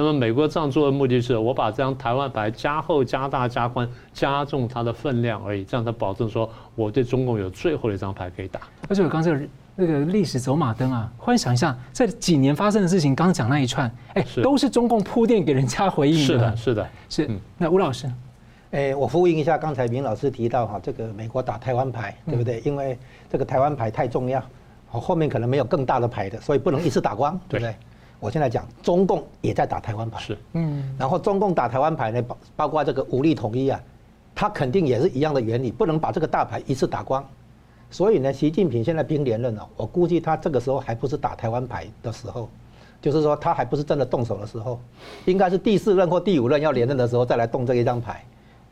那么美国这样做的目的是，我把这张台湾牌加厚、加大、加宽、加重它的分量而已，这样才保证说我对中共有最后的一张牌可以打。
而且我刚才那个历史走马灯啊，幻想一下这几年发生的事情，刚刚讲那一串，哎，都是中共铺垫给人家回应的。
是的，是的，
是。那吴老师，
哎，我呼应一下刚才明老师提到哈，这个美国打台湾牌，对不对？因为这个台湾牌太重要。后面可能没有更大的牌的，所以不能一次打光，对不对？我现在讲，中共也在打台湾牌，
是，
嗯，然后中共打台湾牌呢，包包括这个武力统一啊，他肯定也是一样的原理，不能把这个大牌一次打光。所以呢，习近平现在兵连任了，我估计他这个时候还不是打台湾牌的时候，就是说他还不是真的动手的时候，应该是第四任或第五任要连任的时候再来动这一张牌。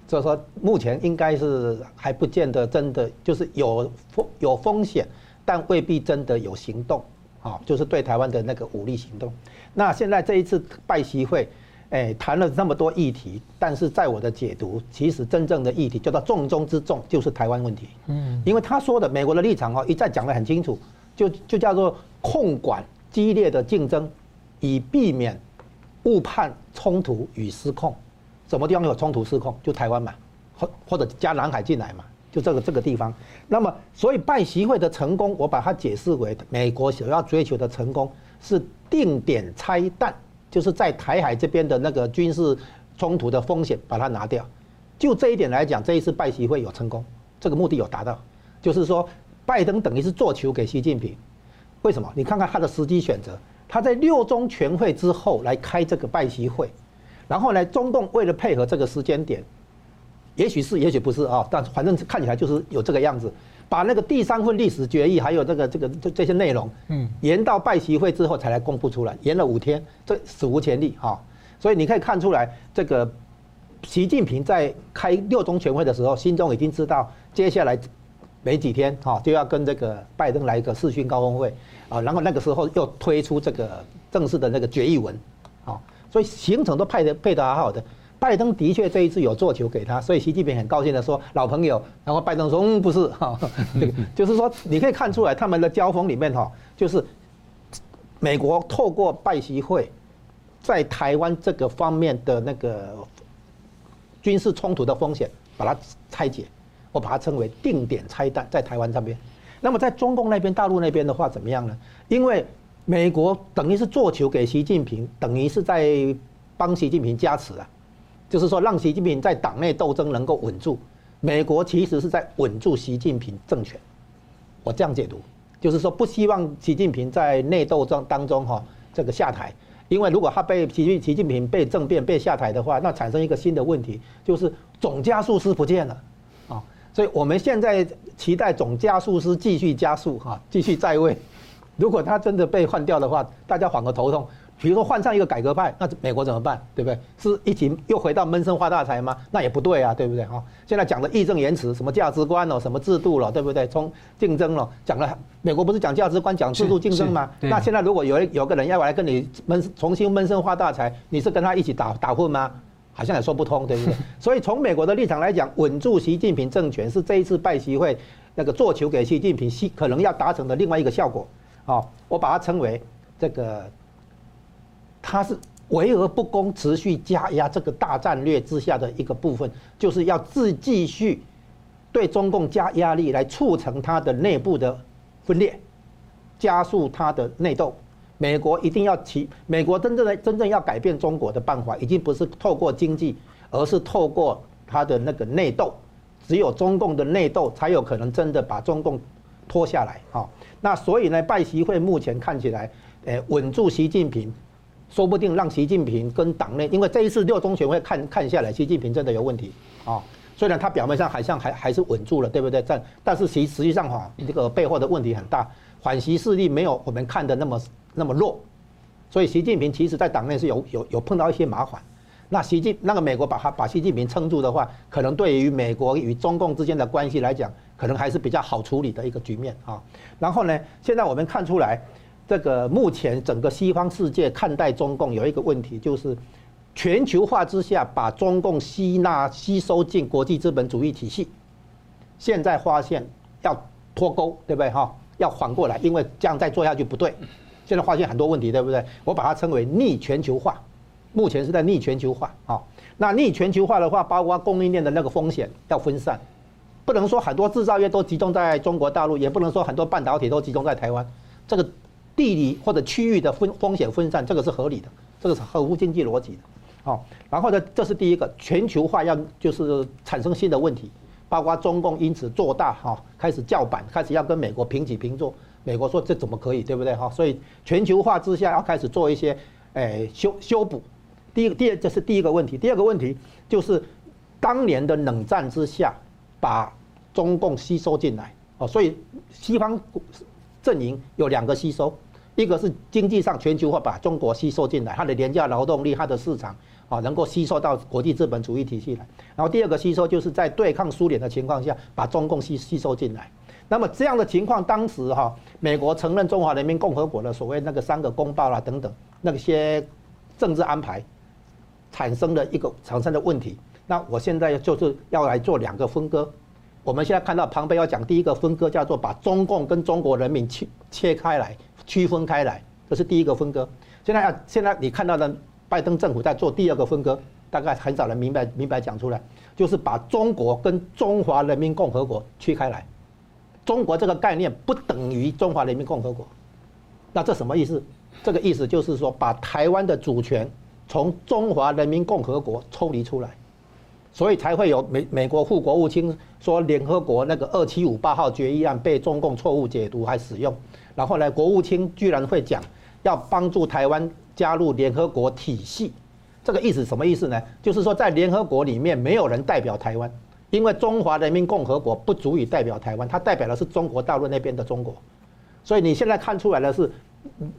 所以说，目前应该是还不见得真的就是有风有风险，但未必真的有行动，啊，就是对台湾的那个武力行动。那现在这一次拜习会，哎，谈了那么多议题，但是在我的解读，其实真正的议题叫做重中之重，就是台湾问题。嗯，因为他说的美国的立场哦，一再讲得很清楚，就就叫做控管激烈的竞争，以避免误判冲突与失控。什么地方有冲突失控？就台湾嘛，或或者加南海进来嘛，就这个这个地方。那么，所以拜习会的成功，我把它解释为美国想要追求的成功是定点拆弹，就是在台海这边的那个军事冲突的风险把它拿掉。就这一点来讲，这一次拜习会有成功，这个目的有达到。就是说，拜登等于是做球给习近平。为什么？你看看他的时机选择，他在六中全会之后来开这个拜习会。然后呢，中共为了配合这个时间点，也许是，也许不是啊，但反正看起来就是有这个样子，把那个第三份历史决议还有这个这个这这些内容，嗯，延到拜习会之后才来公布出来，延了五天，这史无前例哈。所以你可以看出来，这个习近平在开六中全会的时候，心中已经知道接下来没几天哈就要跟这个拜登来一个视讯高峰会啊，然后那个时候又推出这个正式的那个决议文啊。所以行程都配的配得好好的，拜登的确这一次有做球给他，所以习近平很高兴的说老朋友，然后拜登说嗯不是哈，就是说你可以看出来他们的交锋里面哈，就是美国透过拜习会，在台湾这个方面的那个军事冲突的风险把它拆解，我把它称为定点拆弹在台湾这边，那么在中共那边大陆那边的话怎么样呢？因为美国等于是做球给习近平，等于是在帮习近平加持啊，就是说让习近平在党内斗争能够稳住。美国其实是在稳住习近平政权，我这样解读，就是说不希望习近平在内斗争当中哈这个下台，因为如果他被习习近平被政变被下台的话，那产生一个新的问题，就是总加速师不见了啊，所以我们现在期待总加速师继续加速哈，继续在位。如果他真的被换掉的话，大家缓个头痛。比如说换上一个改革派，那美国怎么办？对不对？是一起又回到闷声发大财吗？那也不对啊，对不对？哈，现在讲的义正言辞，什么价值观哦，什么制度了，对不对？从竞争了，讲了，美国不是讲价值观、讲制度竞争吗？那现在如果有有个人要来跟你闷重新闷声发大财，你是跟他一起打打混吗？好像也说不通，对不对？所以从美国的立场来讲，稳住习近平政权是这一次拜习会那个做球给习近平，可能要达成的另外一个效果。好，我把它称为这个，它是围而不攻，持续加压这个大战略之下的一个部分，就是要自继续对中共加压力，来促成它的内部的分裂，加速它的内斗。美国一定要起，美国真正的真正要改变中国的办法，已经不是透过经济，而是透过它的那个内斗。只有中共的内斗，才有可能真的把中共拖下来。好。那所以呢，拜习会目前看起来，诶，稳住习近平，说不定让习近平跟党内，因为这一次六中全会看看下来，习近平真的有问题啊。虽然他表面上好像还还是稳住了，对不对？但但是实实际上哈，这个背后的问题很大，反习势力没有我们看的那么那么弱，所以习近平其实在党内是有有有碰到一些麻烦。那习近那个美国把他把习近平撑住的话，可能对于美国与中共之间的关系来讲，可能还是比较好处理的一个局面啊。然后呢，现在我们看出来，这个目前整个西方世界看待中共有一个问题，就是全球化之下把中共吸纳吸收进国际资本主义体系。现在发现要脱钩，对不对哈？要缓过来，因为这样再做下去不对。现在发现很多问题，对不对？我把它称为逆全球化。目前是在逆全球化啊，那逆全球化的话，包括供应链的那个风险要分散，不能说很多制造业都集中在中国大陆，也不能说很多半导体都集中在台湾，这个地理或者区域的分风险分散，这个是合理的，这个是合乎经济逻辑的，好，然后呢，这是第一个，全球化要就是产生新的问题，包括中共因此做大哈，开始叫板，开始要跟美国平起平坐，美国说这怎么可以，对不对哈？所以全球化之下要开始做一些，诶修修补。第一个，第二这是第一个问题。第二个问题就是当年的冷战之下，把中共吸收进来哦，所以西方阵营有两个吸收，一个是经济上全球化把中国吸收进来，它的廉价劳动力、它的市场啊能够吸收到国际资本主义体系来。然后第二个吸收就是在对抗苏联的情况下，把中共吸吸收进来。那么这样的情况，当时哈，美国承认中华人民共和国的所谓那个三个公报啦等等那些政治安排，产生的一个产生的问题。那我现在就是要来做两个分割。我们现在看到旁边要讲第一个分割，叫做把中共跟中国人民切切开来，区分开来，这是第一个分割。现在现在你看到的拜登政府在做第二个分割，大概很少人明白明白讲出来，就是把中国跟中华人民共和国区开来。中国这个概念不等于中华人民共和国，那这什么意思？这个意思就是说，把台湾的主权从中华人民共和国抽离出来，所以才会有美美国副国务卿说，联合国那个二七五八号决议案被中共错误解读还使用，然后呢，国务卿居然会讲要帮助台湾加入联合国体系，这个意思什么意思呢？就是说，在联合国里面没有人代表台湾。因为中华人民共和国不足以代表台湾，它代表的是中国大陆那边的中国，所以你现在看出来的是，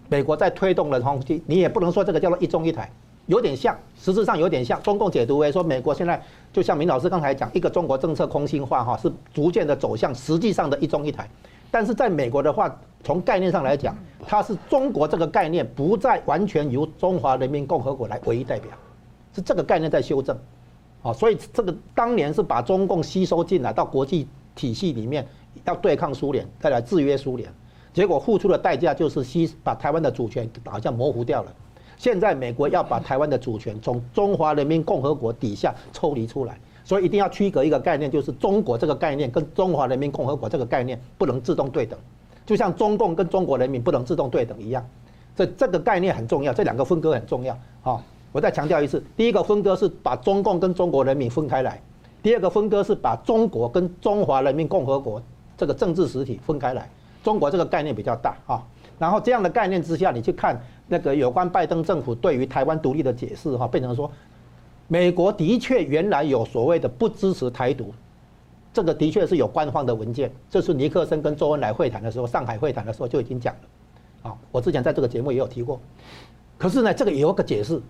美国在推动的东西，你也不能说这个叫做一中一台，有点像，实质上有点像。中共解读为说，美国现在就像明老师刚才讲，一个中国政策空心化哈，是逐渐的走向实际上的一中一台。但是在美国的话，从概念上来讲，它是中国这个概念不再完全由中华人民共和国来唯一代表，是这个概念在修正。啊，所以这个当年是把中共吸收进来到国际体系里面，要对抗苏联，再来制约苏联，结果付出的代价就是吸把台湾的主权好像模糊掉了。现在美国要把台湾的主权从中华人民共和国底下抽离出来，所以一定要区隔一个概念，就是中国这个概念跟中华人民共和国这个概念不能自动对等，就像中共跟中国人民不能自动对等一样。这这个概念很重要，这两个分割很重要啊。我再强调一次，第一个分割是把中共跟中国人民分开来，第二个分割是把中国跟中华人民共和国这个政治实体分开来。中国这个概念比较大啊，然后这样的概念之下，你去看那个有关拜登政府对于台湾独立的解释哈，变成说，美国的确原来有所谓的不支持台独，这个的确是有官方的文件，这是尼克森跟周恩来会谈的时候，上海会谈的时候就已经讲了，啊，我之前在这个节目也有提过，可是呢，这个也有个解释。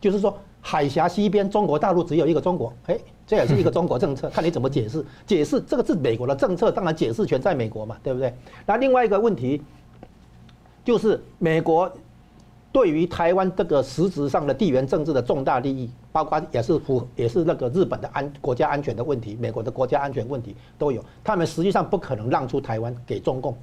就是说，海峡西边中国大陆只有一个中国，哎，这也是一个中国政策，看你怎么解释。解释这个是美国的政策，当然解释权在美国嘛，对不对？那另外一个问题，就是美国对于台湾这个实质上的地缘政治的重大利益，包括也是符也是那个日本的安国家安全的问题，美国的国家安全问题都有，他们实际上不可能让出台湾给中共，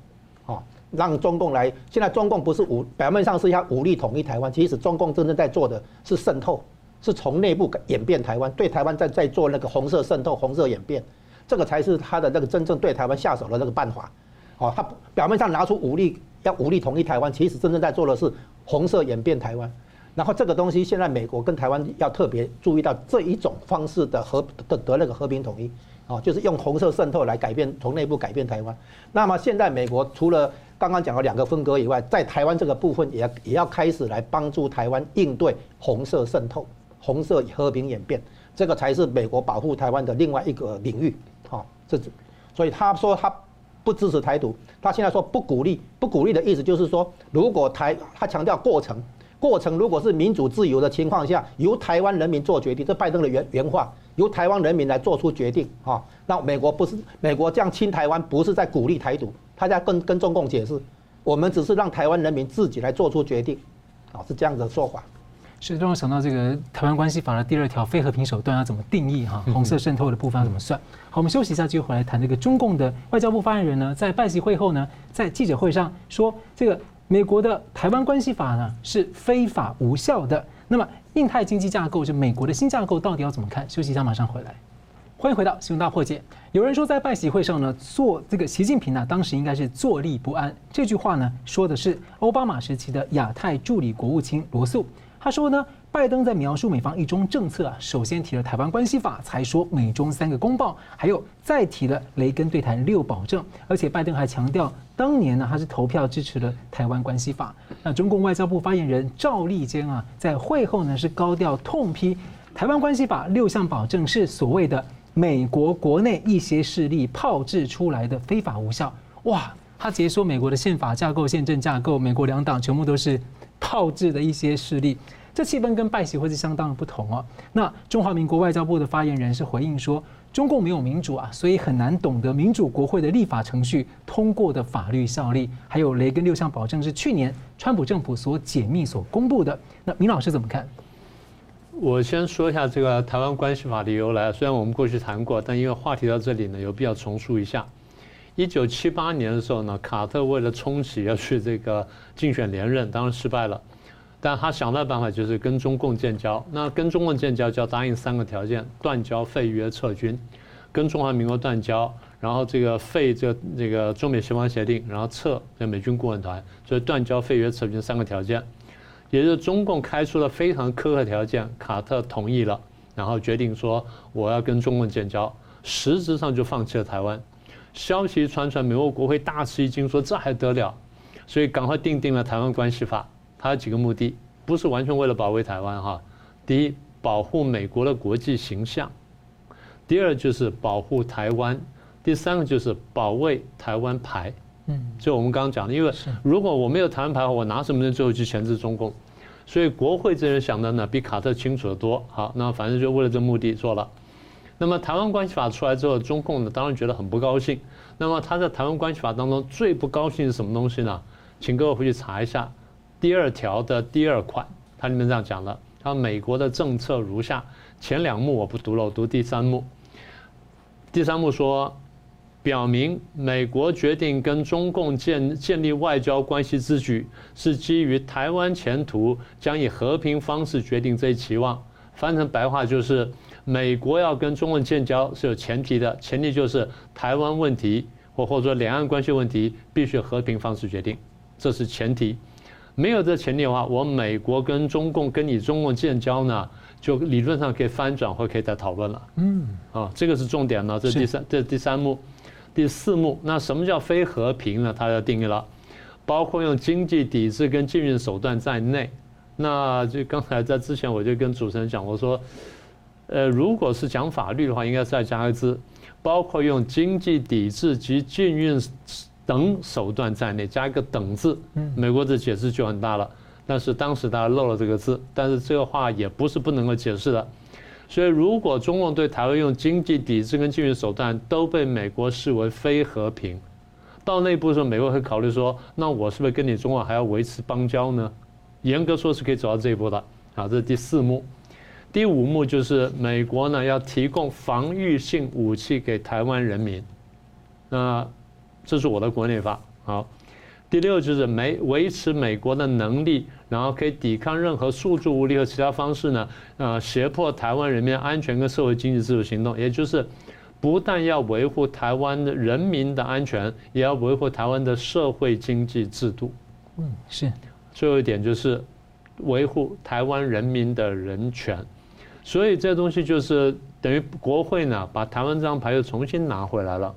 啊。让中共来，现在中共不是武表面上是要武力统一台湾，其实中共真正在做的是渗透，是从内部演变台湾，对台湾在在做那个红色渗透、红色演变，这个才是他的那个真正对台湾下手的那个办法。哦，他表面上拿出武力要武力统一台湾，其实真正在做的是红色演变台湾。然后这个东西现在美国跟台湾要特别注意到这一种方式的和的得那个和平统一，啊，就是用红色渗透来改变从内部改变台湾。那么现在美国除了刚刚讲了两个分割以外，在台湾这个部分也也要开始来帮助台湾应对红色渗透、红色和平演变，这个才是美国保护台湾的另外一个领域。好，这所以他说他不支持台独，他现在说不鼓励，不鼓励的意思就是说，如果台他强调过程，过程如果是民主自由的情况下，由台湾人民做决定，这拜登的原原话，由台湾人民来做出决定。啊，那美国不是美国这样亲台湾，不是在鼓励台独。他在跟跟中共解释，我们只是让台湾人民自己来做出决定，啊，是这样的说法。
是让我想到这个《台湾关系法》的第二条非和平手段要怎么定义哈？红色渗透的部分要怎么算？好，我们休息一下，继续回来谈这个中共的外交部发言人呢，在拜习会后呢，在记者会上说，这个美国的《台湾关系法》呢是非法无效的。那么印太经济架构，就美国的新架构，到底要怎么看？休息一下，马上回来。欢迎回到《新闻大破解》。有人说，在拜习会上呢，做这个习近平呢，当时应该是坐立不安。这句话呢，说的是奥巴马时期的亚太助理国务卿罗素。他说呢，拜登在描述美方一中政策啊，首先提了台湾关系法，才说美中三个公报，还有再提了雷根对谈六保证，而且拜登还强调，当年呢他是投票支持了台湾关系法。那中共外交部发言人赵立坚啊，在会后呢是高调痛批台湾关系法六项保证是所谓的美国国内一些势力炮制出来的非法无效。哇，他直接说美国的宪法架构、宪政架构，美国两党全部都是炮制的一些势力。这气氛跟拜习会是相当的不同哦。那中华民国外交部的发言人是回应说，中共没有民主啊，所以很难懂得民主国会的立法程序通过的法律效力。还有雷根六项保证是去年川普政府所解密所公布的。那明老师怎么看？
我先说一下这个台湾关系法的由来。虽然我们过去谈过，但因为话题到这里呢，有必要重述一下。一九七八年的时候呢，卡特为了重启要去这个竞选连任，当然失败了。但他想到的办法就是跟中共建交，那跟中共建交就要答应三个条件：断交、废约、撤军。跟中华民国断交，然后这个废这个这个中美协防协定，然后撤这美军顾问团。所以断交、废约、撤军三个条件，也就是中共开出了非常苛刻条件，卡特同意了，然后决定说我要跟中共建交，实质上就放弃了台湾。消息传传，美国国会大吃一惊，说这还得了？所以赶快定定了台湾关系法。它有几个目的，不是完全为了保卫台湾哈。第一，保护美国的国际形象；第二，就是保护台湾；第三个就是保卫台湾牌。嗯，就我们刚刚讲的，因为如果我没有台湾牌，我拿什么呢？最后去钳制中共？所以国会这人想的呢，比卡特清楚得多。好，那反正就为了这目的做了。那么台湾关系法出来之后，中共呢当然觉得很不高兴。那么他在台湾关系法当中最不高兴是什么东西呢？请各位回去查一下。第二条的第二款，它里面这样讲了：，它美国的政策如下。前两幕我不读了，我读第三幕。第三幕说，表明美国决定跟中共建建立外交关系之举，是基于台湾前途将以和平方式决定这一期望。翻成白话就是，美国要跟中共建交是有前提的，前提就是台湾问题或或者说两岸关系问题必须和平方式决定，这是前提。没有这前提的话，我美国跟中共跟你中共建交呢，就理论上可以翻转或可以再讨论了。嗯，啊，这个是重点呢。这是第三，这是第三幕，第四幕。那什么叫非和平呢？它要定义了，包括用经济抵制跟禁运手段在内。那就刚才在之前我就跟主持人讲，我说，呃，如果是讲法律的话，应该再加个字，包括用经济抵制及禁运。等手段在内，加一个“等”字，美国的解释就很大了。但是当时大家漏了这个字，但是这个话也不是不能够解释的。所以，如果中共对台湾用经济抵制跟禁运手段都被美国视为非和平，到那一步的时候，美国会考虑说：那我是不是跟你中国还要维持邦交呢？严格说是可以走到这一步的。啊，这是第四幕。第五幕就是美国呢要提供防御性武器给台湾人民。那这是我的国内法。好，第六就是美维持美国的能力，然后可以抵抗任何诉诸武力和其他方式呢，呃，胁迫台湾人民安全跟社会经济自主行动。也就是，不但要维护台湾的人民的安全，也要维护台湾的社会经济制度。嗯，是。最后一点就是维护台湾人民的人权。所以这东西就是等于国会呢，把台湾这张牌又重新拿回来了。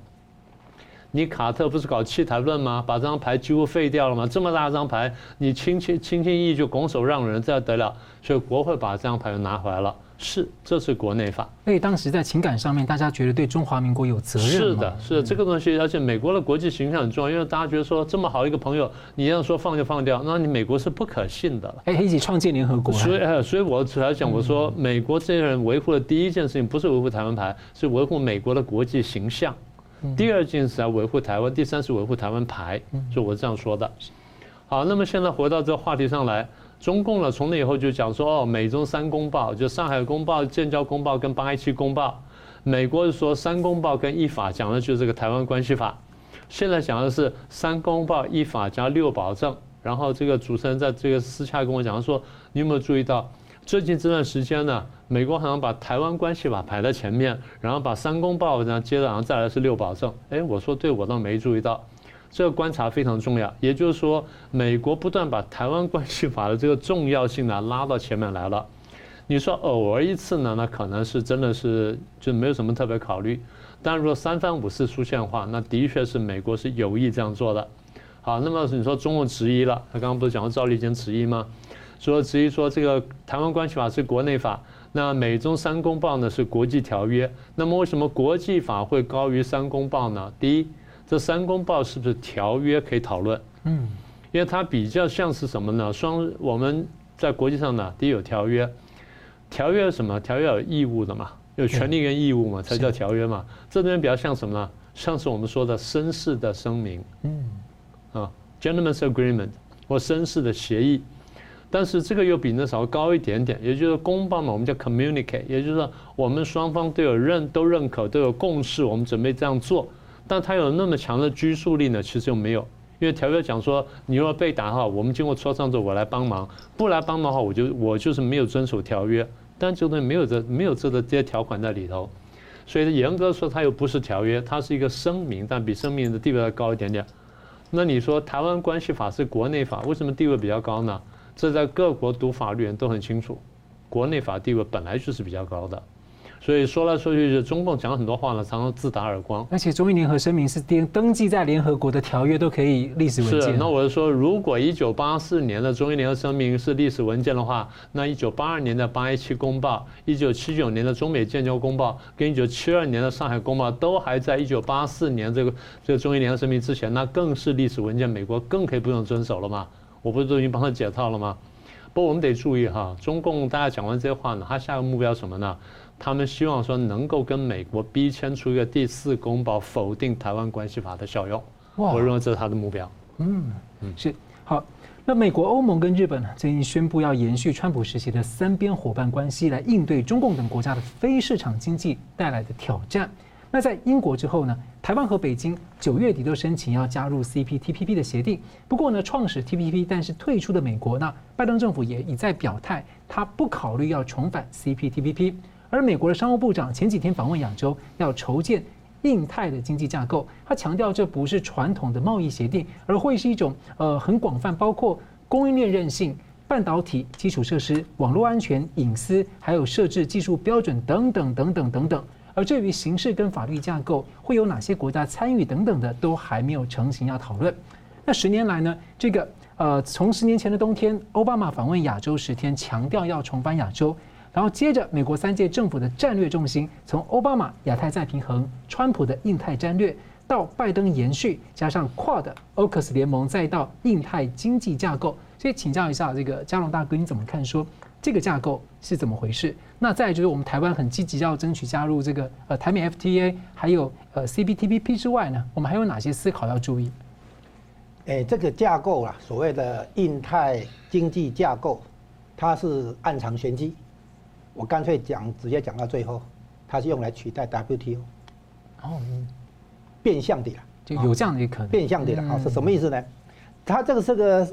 你卡特不是搞弃台论吗？把这张牌几乎废掉了吗？这么大张牌，你轻轻轻轻易易就拱手让人，这得了？所以国会把这张牌又拿回来了。是，这是国内法。
所以当时在情感上面，大家觉得对中华民国有责任。
是的，是的，这个东西，而且美国的国际形象很重要，因为大家觉得说这么好一个朋友，你要说放就放掉，那你美国是不可信的。
哎，一起创建联合国。
所以，所以我主要讲，我说美国这些人维护的第一件事情，不是维护台湾牌，是维护美国的国际形象。第二件事要维护台湾，第三是维护台湾牌，就我这样说的。好，那么现在回到这个话题上来，中共呢从那以后就讲说哦，美中三公报，就上海公报、建交公报跟八一七公报。美国是说三公报跟一法，讲的就是这个台湾关系法。现在讲的是三公报一法加六保证。然后这个主持人在这个私下跟我讲说，你有没有注意到最近这段时间呢？美国好像把台湾关系法排在前面，然后把三公报，然后接着然后再来是六保证。哎，我说对，我倒没注意到，这个观察非常重要。也就是说，美国不断把台湾关系法的这个重要性呢拉到前面来了。你说偶尔一次呢，那可能是真的是就没有什么特别考虑。但如果三番五次出现的话，那的确是美国是有意这样做的。好，那么你说中共质疑了，他刚刚不是讲过赵立坚质疑吗？说质疑说这个台湾关系法是国内法，那美中三公报呢是国际条约，那么为什么国际法会高于三公报呢？第一，这三公报是不是条约可以讨论？嗯，因为它比较像是什么呢？双我们在国际上呢，第一有条约，条约有什么？条约有义务的嘛，有权利跟义务嘛，才叫条约嘛。这边比较像什么呢？像是我们说的绅士的声明，嗯，啊，gentleman's agreement 或绅士的协议。但是这个又比那稍微高一点点，也就是公报嘛，我们叫 communicate，也就是说我们双方都有认都认可都有共识，我们准备这样做。但它有那么强的拘束力呢？其实又没有，因为条约讲说，你如果被打的话，我们经过磋商之后我来帮忙，不来帮忙的话，我就我就是没有遵守条约。但这个东西没有这没有这个这些条款在里头，所以严格说它又不是条约，它是一个声明，但比声明的地位要高一点点。那你说台湾关系法是国内法，为什么地位比较高呢？这在各国读法律人都很清楚，国内法地位本来就是比较高的，所以说来说去，就中共讲很多话呢，常常自打耳光。
而且中英联合声明是登登记在联合国的条约，都可以历史文件。
是，那我是说，如果一九八四年的中英联合声明是历史文件的话，那一九八二年的八一七公报、一九七九年的中美建交公报跟一九七二年的上海公报都还在一九八四年这个这个中英联合声明之前，那更是历史文件，美国更可以不用遵守了嘛。我不是都已经帮他解套了吗？不过我们得注意哈，中共大家讲完这些话呢，他下个目标什么呢？他们希望说能够跟美国逼签出一个第四公报，否定台湾关系法的效用。哇，我认为这是他的目标。
嗯嗯，是好。那美国、欧盟跟日本呢，最近宣布要延续川普时期的三边伙伴关系，来应对中共等国家的非市场经济带来的挑战。那在英国之后呢？台湾和北京九月底都申请要加入 CPTPP 的协定。不过呢，创始 TPP 但是退出的美国呢，拜登政府也已在表态，他不考虑要重返 CPTPP。而美国的商务部长前几天访问亚洲，要筹建印太的经济架构。他强调，这不是传统的贸易协定，而会是一种呃很广泛，包括供应链韧性、半导体、基础设施、网络安全、隐私，还有设置技术标准等等等等等等。而至于形式跟法律架构会有哪些国家参与等等的，都还没有成型要讨论。那十年来呢，这个呃，从十年前的冬天，奥巴马访问亚洲十天，强调要重返亚洲，然后接着美国三届政府的战略重心，从奥巴马亚太再平衡，川普的印太战略，到拜登延续，加上 QUAD、OAS 联盟，再到印太经济架构。所以请教一下这个佳龙大哥，你怎么看说？这个架构是怎么回事？那再就是我们台湾很积极要争取加入这个呃台美 FTA，还有呃 CPTPP 之外呢，我们还有哪些思考要注意？
哎，这个架构啊，所谓的印太经济架构，它是暗藏玄机。我干脆讲，直接讲到最后，它是用来取代 WTO。哦，变相的啦，
就有这样的一个可能。
变相的啦，是什么意思呢？它这个是个，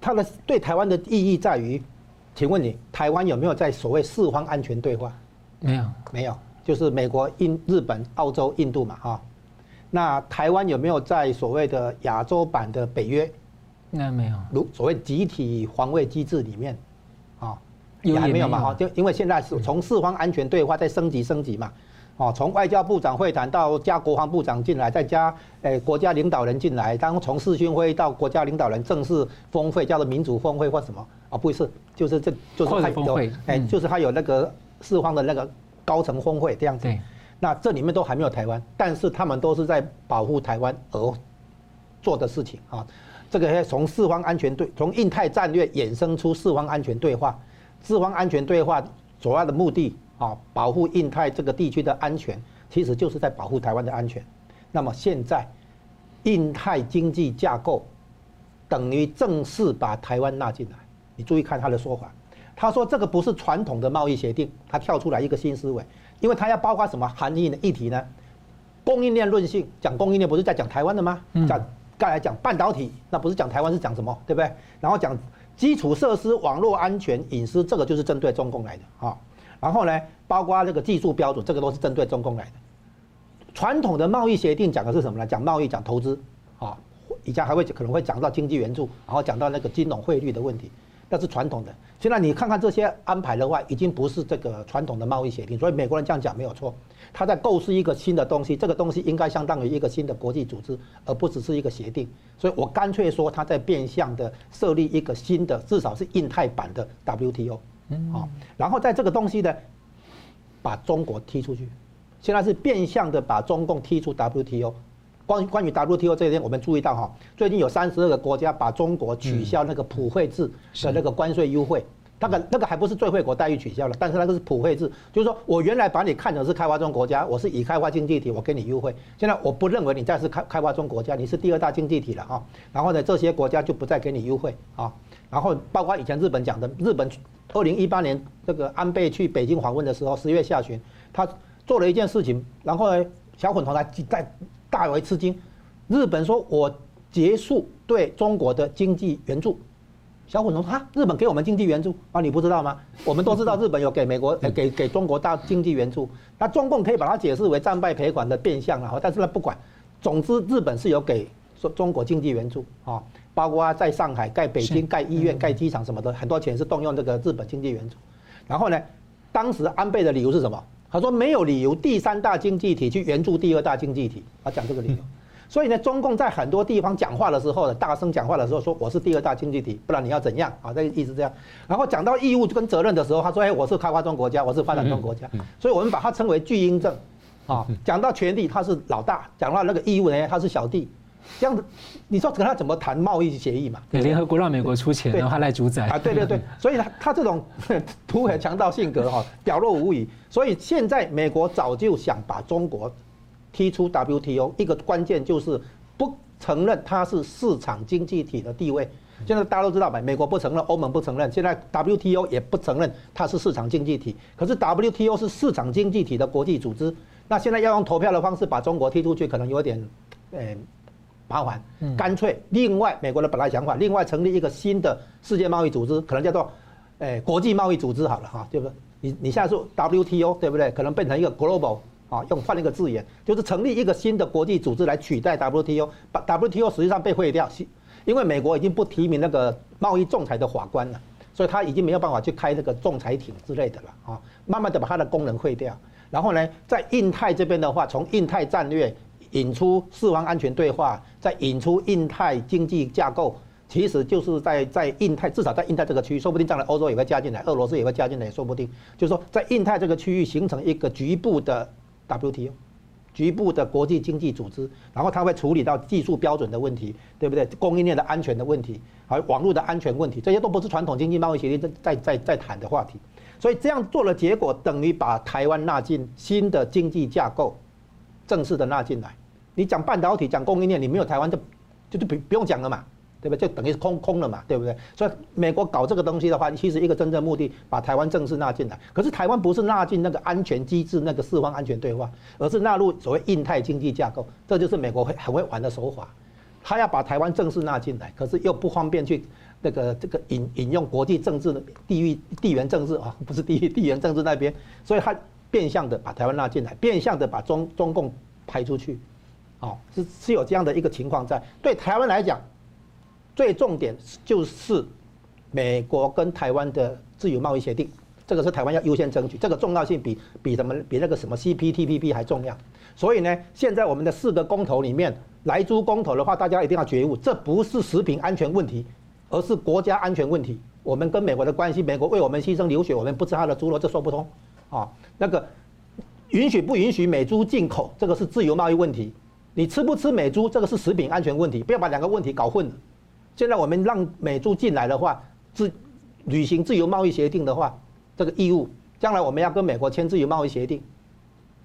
它的对台湾的意义在于。请问你，台湾有没有在所谓四方安全对话？
没有，
没有，就是美国、印、日本、澳洲、印度嘛，哈。那台湾有没有在所谓的亚洲版的北约？
那没有。
如所谓集体防卫机制里面，啊，也还没有嘛，哈。就因为现在是从四方安全对话在升级升级嘛。哦，从外交部长会谈到加国防部长进来，再加诶国家领导人进来，然后从视讯会到国家领导人正式峰会，叫做民主峰会或什么？啊，不是，就是这就是他有诶，就是他有那个四方的那个高层峰会这样子。那这里面都还没有台湾，但是他们都是在保护台湾而做的事情啊。这个从四方安全对，从印太战略衍生出四方安全对话，四方安全对话主要的目的。啊，保护印太这个地区的安全，其实就是在保护台湾的安全。那么现在，印太经济架构等于正式把台湾纳进来。你注意看他的说法，他说这个不是传统的贸易协定，他跳出来一个新思维，因为他要包括什么含义的议题呢？供应链论性，讲供应链不是在讲台湾的吗？讲刚才讲半导体，那不是讲台湾是讲什么？对不对？然后讲基础设施、网络安全、隐私，这个就是针对中共来的啊。然后呢，包括这个技术标准，这个都是针对中共来的。传统的贸易协定讲的是什么呢？讲贸易，讲投资，啊，以前还会可能会讲到经济援助，然后讲到那个金融汇率的问题。那是传统的。现在你看看这些安排的话，已经不是这个传统的贸易协定。所以美国人这样讲没有错，他在构思一个新的东西，这个东西应该相当于一个新的国际组织，而不只是一个协定。所以我干脆说，他在变相的设立一个新的，至少是印太版的 WTO。嗯，好，然后在这个东西呢，把中国踢出去。现在是变相的把中共踢出 WTO。关关于 WTO 这一点，我们注意到哈，最近有三十二个国家把中国取消那个普惠制的那个关税优惠，那个那个还不是最惠国待遇取消了，但是那个是普惠制，就是说我原来把你看成是开发中国家，我是已开发经济体，我给你优惠，现在我不认为你再是开开发中国家，你是第二大经济体了哈，然后呢，这些国家就不再给你优惠啊，然后包括以前日本讲的，日本二零一八年这个安倍去北京访问的时候，十月下旬他做了一件事情，然后呢，小粉红来在。大为吃惊，日本说：“我结束对中国的经济援助。”小粉红说：“哈，日本给我们经济援助啊？你不知道吗？我们都知道日本有给美国、给给中国大经济援助。那中共可以把它解释为战败赔款的变相了。但是呢，不管，总之日本是有给中中国经济援助啊，包括在上海盖北京盖医院、盖机场什么的，很多钱是动用这个日本经济援助。然后呢，当时安倍的理由是什么？”他说没有理由第三大经济体去援助第二大经济体，他讲这个理由。所以呢，中共在很多地方讲话的时候呢，大声讲话的时候说我是第二大经济体，不然你要怎样啊？这个意思这样。然后讲到义务跟责任的时候，他说哎，我是开发中国家，我是发展中国家。所以我们把它称为巨婴症啊。讲到权力他是老大，讲到那个义务呢他是小弟。这样子，你说跟他怎么谈贸易协议嘛？
对，联合国让美国出钱，然后他来主宰
啊！对对对，所以他他这种土匪强盗性格哈，表露无遗。所以现在美国早就想把中国踢出 WTO，一个关键就是不承认它是市场经济体的地位。现在大家都知道吧？美国不承认，欧盟不承认，现在 WTO 也不承认它是市场经济体。可是 WTO 是市场经济体的国际组织，那现在要用投票的方式把中国踢出去，可能有点，呃。麻烦，干脆另外美国的本来想法，另外成立一个新的世界贸易组织，可能叫做，诶国际贸易组织好了哈，就是你你现在说 WTO 对不对？可能变成一个 global 啊，用换一个字眼，就是成立一个新的国际组织来取代 WTO，把 WTO 实际上被废掉，因为美国已经不提名那个贸易仲裁的法官了，所以他已经没有办法去开那个仲裁庭之类的了啊，慢慢的把它的功能废掉，然后呢，在印太这边的话，从印太战略。引出四方安全对话，再引出印太经济架构，其实就是在在印太，至少在印太这个区域，说不定将来欧洲也会加进来，俄罗斯也会加进来，说不定。就是说，在印太这个区域形成一个局部的 WTO，局部的国际经济组织，然后它会处理到技术标准的问题，对不对？供应链的安全的问题，还有网络的安全问题，这些都不是传统经济贸易协定在在在谈的话题。所以这样做的结果，等于把台湾纳进新的经济架构，正式的纳进来。你讲半导体，讲供应链，你没有台湾就就就不不用讲了嘛，对不对？就等于是空空了嘛，对不对？所以美国搞这个东西的话，其实一个真正目的把台湾正式纳进来。可是台湾不是纳进那个安全机制，那个四方安全对话，而是纳入所谓印太经济架构。这就是美国会很会玩的手法，他要把台湾正式纳进来，可是又不方便去那个这个引引用国际政治的地域地缘政治啊，不是地域地缘政治那边，所以他变相的把台湾纳进来，变相的把中中共排出去。哦，是是有这样的一个情况在。对台湾来讲，最重点就是美国跟台湾的自由贸易协定，这个是台湾要优先争取，这个重要性比比什么比那个什么 CPTPP 还重要。所以呢，现在我们的四个公投里面，来猪公投的话，大家一定要觉悟，这不是食品安全问题，而是国家安全问题。我们跟美国的关系，美国为我们牺牲流血，我们不吃他的猪肉，这说不通。啊，那个允许不允许美猪进口，这个是自由贸易问题。你吃不吃美猪，这个是食品安全问题，不要把两个问题搞混了。现在我们让美猪进来的话，自履行自由贸易协定的话，这个义务，将来我们要跟美国签自由贸易协定，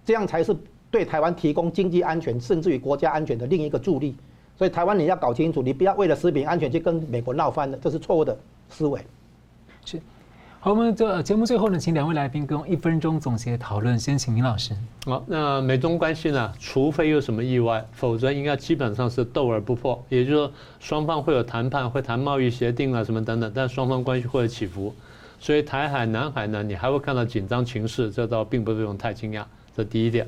这样才是对台湾提供经济安全，甚至于国家安全的另一个助力。所以台湾你要搞清楚，你不要为了食品安全去跟美国闹翻了，这是错误的思维。
是。好，我们的节目最后呢，请两位来宾跟我一分钟总结讨论。先请明老师。
好，那美中关系呢，除非有什么意外，否则应该基本上是斗而不破。也就是说，双方会有谈判，会谈贸易协定啊什么等等，但双方关系会有起伏。所以台海、南海呢，你还会看到紧张情势，这倒并不用太惊讶。这第一点。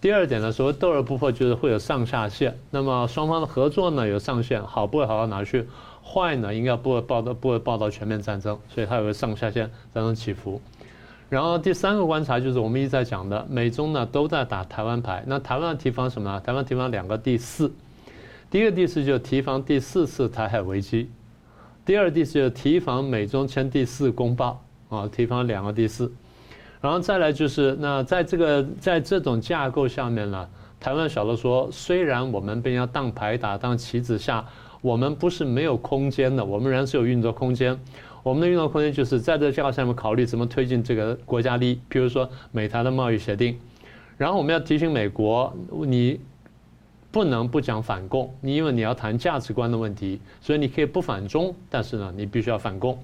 第二点呢，所谓斗而不破，就是会有上下限。那么双方的合作呢，有上限，好不会好到哪去？坏呢，应该不会爆到不会爆到全面战争，所以它有个上下限这种起伏。然后第三个观察就是我们一直在讲的，美中呢都在打台湾牌。那台湾提防什么？台湾提防两个第四，第一个第四就是提防第四次台海危机，第二第四就是提防美中签第四公报啊，提防两个第四。然后再来就是那在这个在这种架构下面呢，台湾晓得说，虽然我们被人家当牌打当棋子下，我们不是没有空间的，我们仍然是有运作空间。我们的运作空间就是在这个架构上面考虑怎么推进这个国家利益，比如说美台的贸易协定。然后我们要提醒美国，你不能不讲反共，你因为你要谈价值观的问题，所以你可以不反中，但是呢，你必须要反共。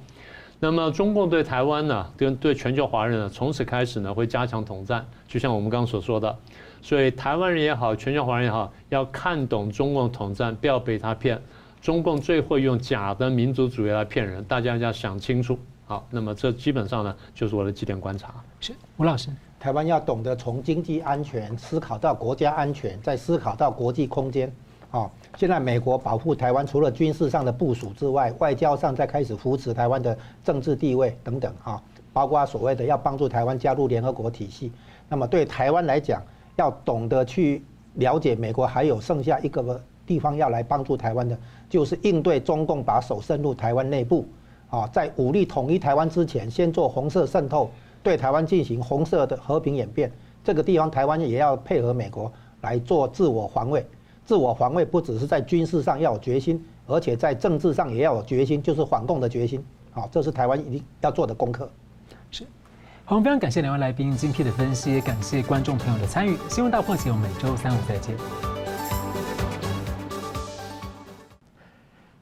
那么中共对台湾呢，跟对全球华人呢，从此开始呢会加强统战，就像我们刚刚所说的。所以台湾人也好，全球华人也好，要看懂中共统战，不要被他骗。中共最会用假的民族主义来骗人，大家要想清楚。好，那么这基本上呢，就是我的几点观察。
是吴老师，
台湾要懂得从经济安全思考到国家安全，再思考到国际空间。啊，现在美国保护台湾，除了军事上的部署之外，外交上在开始扶持台湾的政治地位等等。啊，包括所谓的要帮助台湾加入联合国体系。那么对台湾来讲，要懂得去了解美国还有剩下一个地方要来帮助台湾的。就是应对中共把手伸入台湾内部，啊，在武力统一台湾之前，先做红色渗透，对台湾进行红色的和平演变。这个地方台湾也要配合美国来做自我防卫。自我防卫不只是在军事上要有决心，而且在政治上也要有决心，就是反共的决心。好，这是台湾一定要做的功课。
是，好，非常感谢两位来宾精辟的分析，感谢观众朋友的参与。新闻大破解，我们每周三五再见。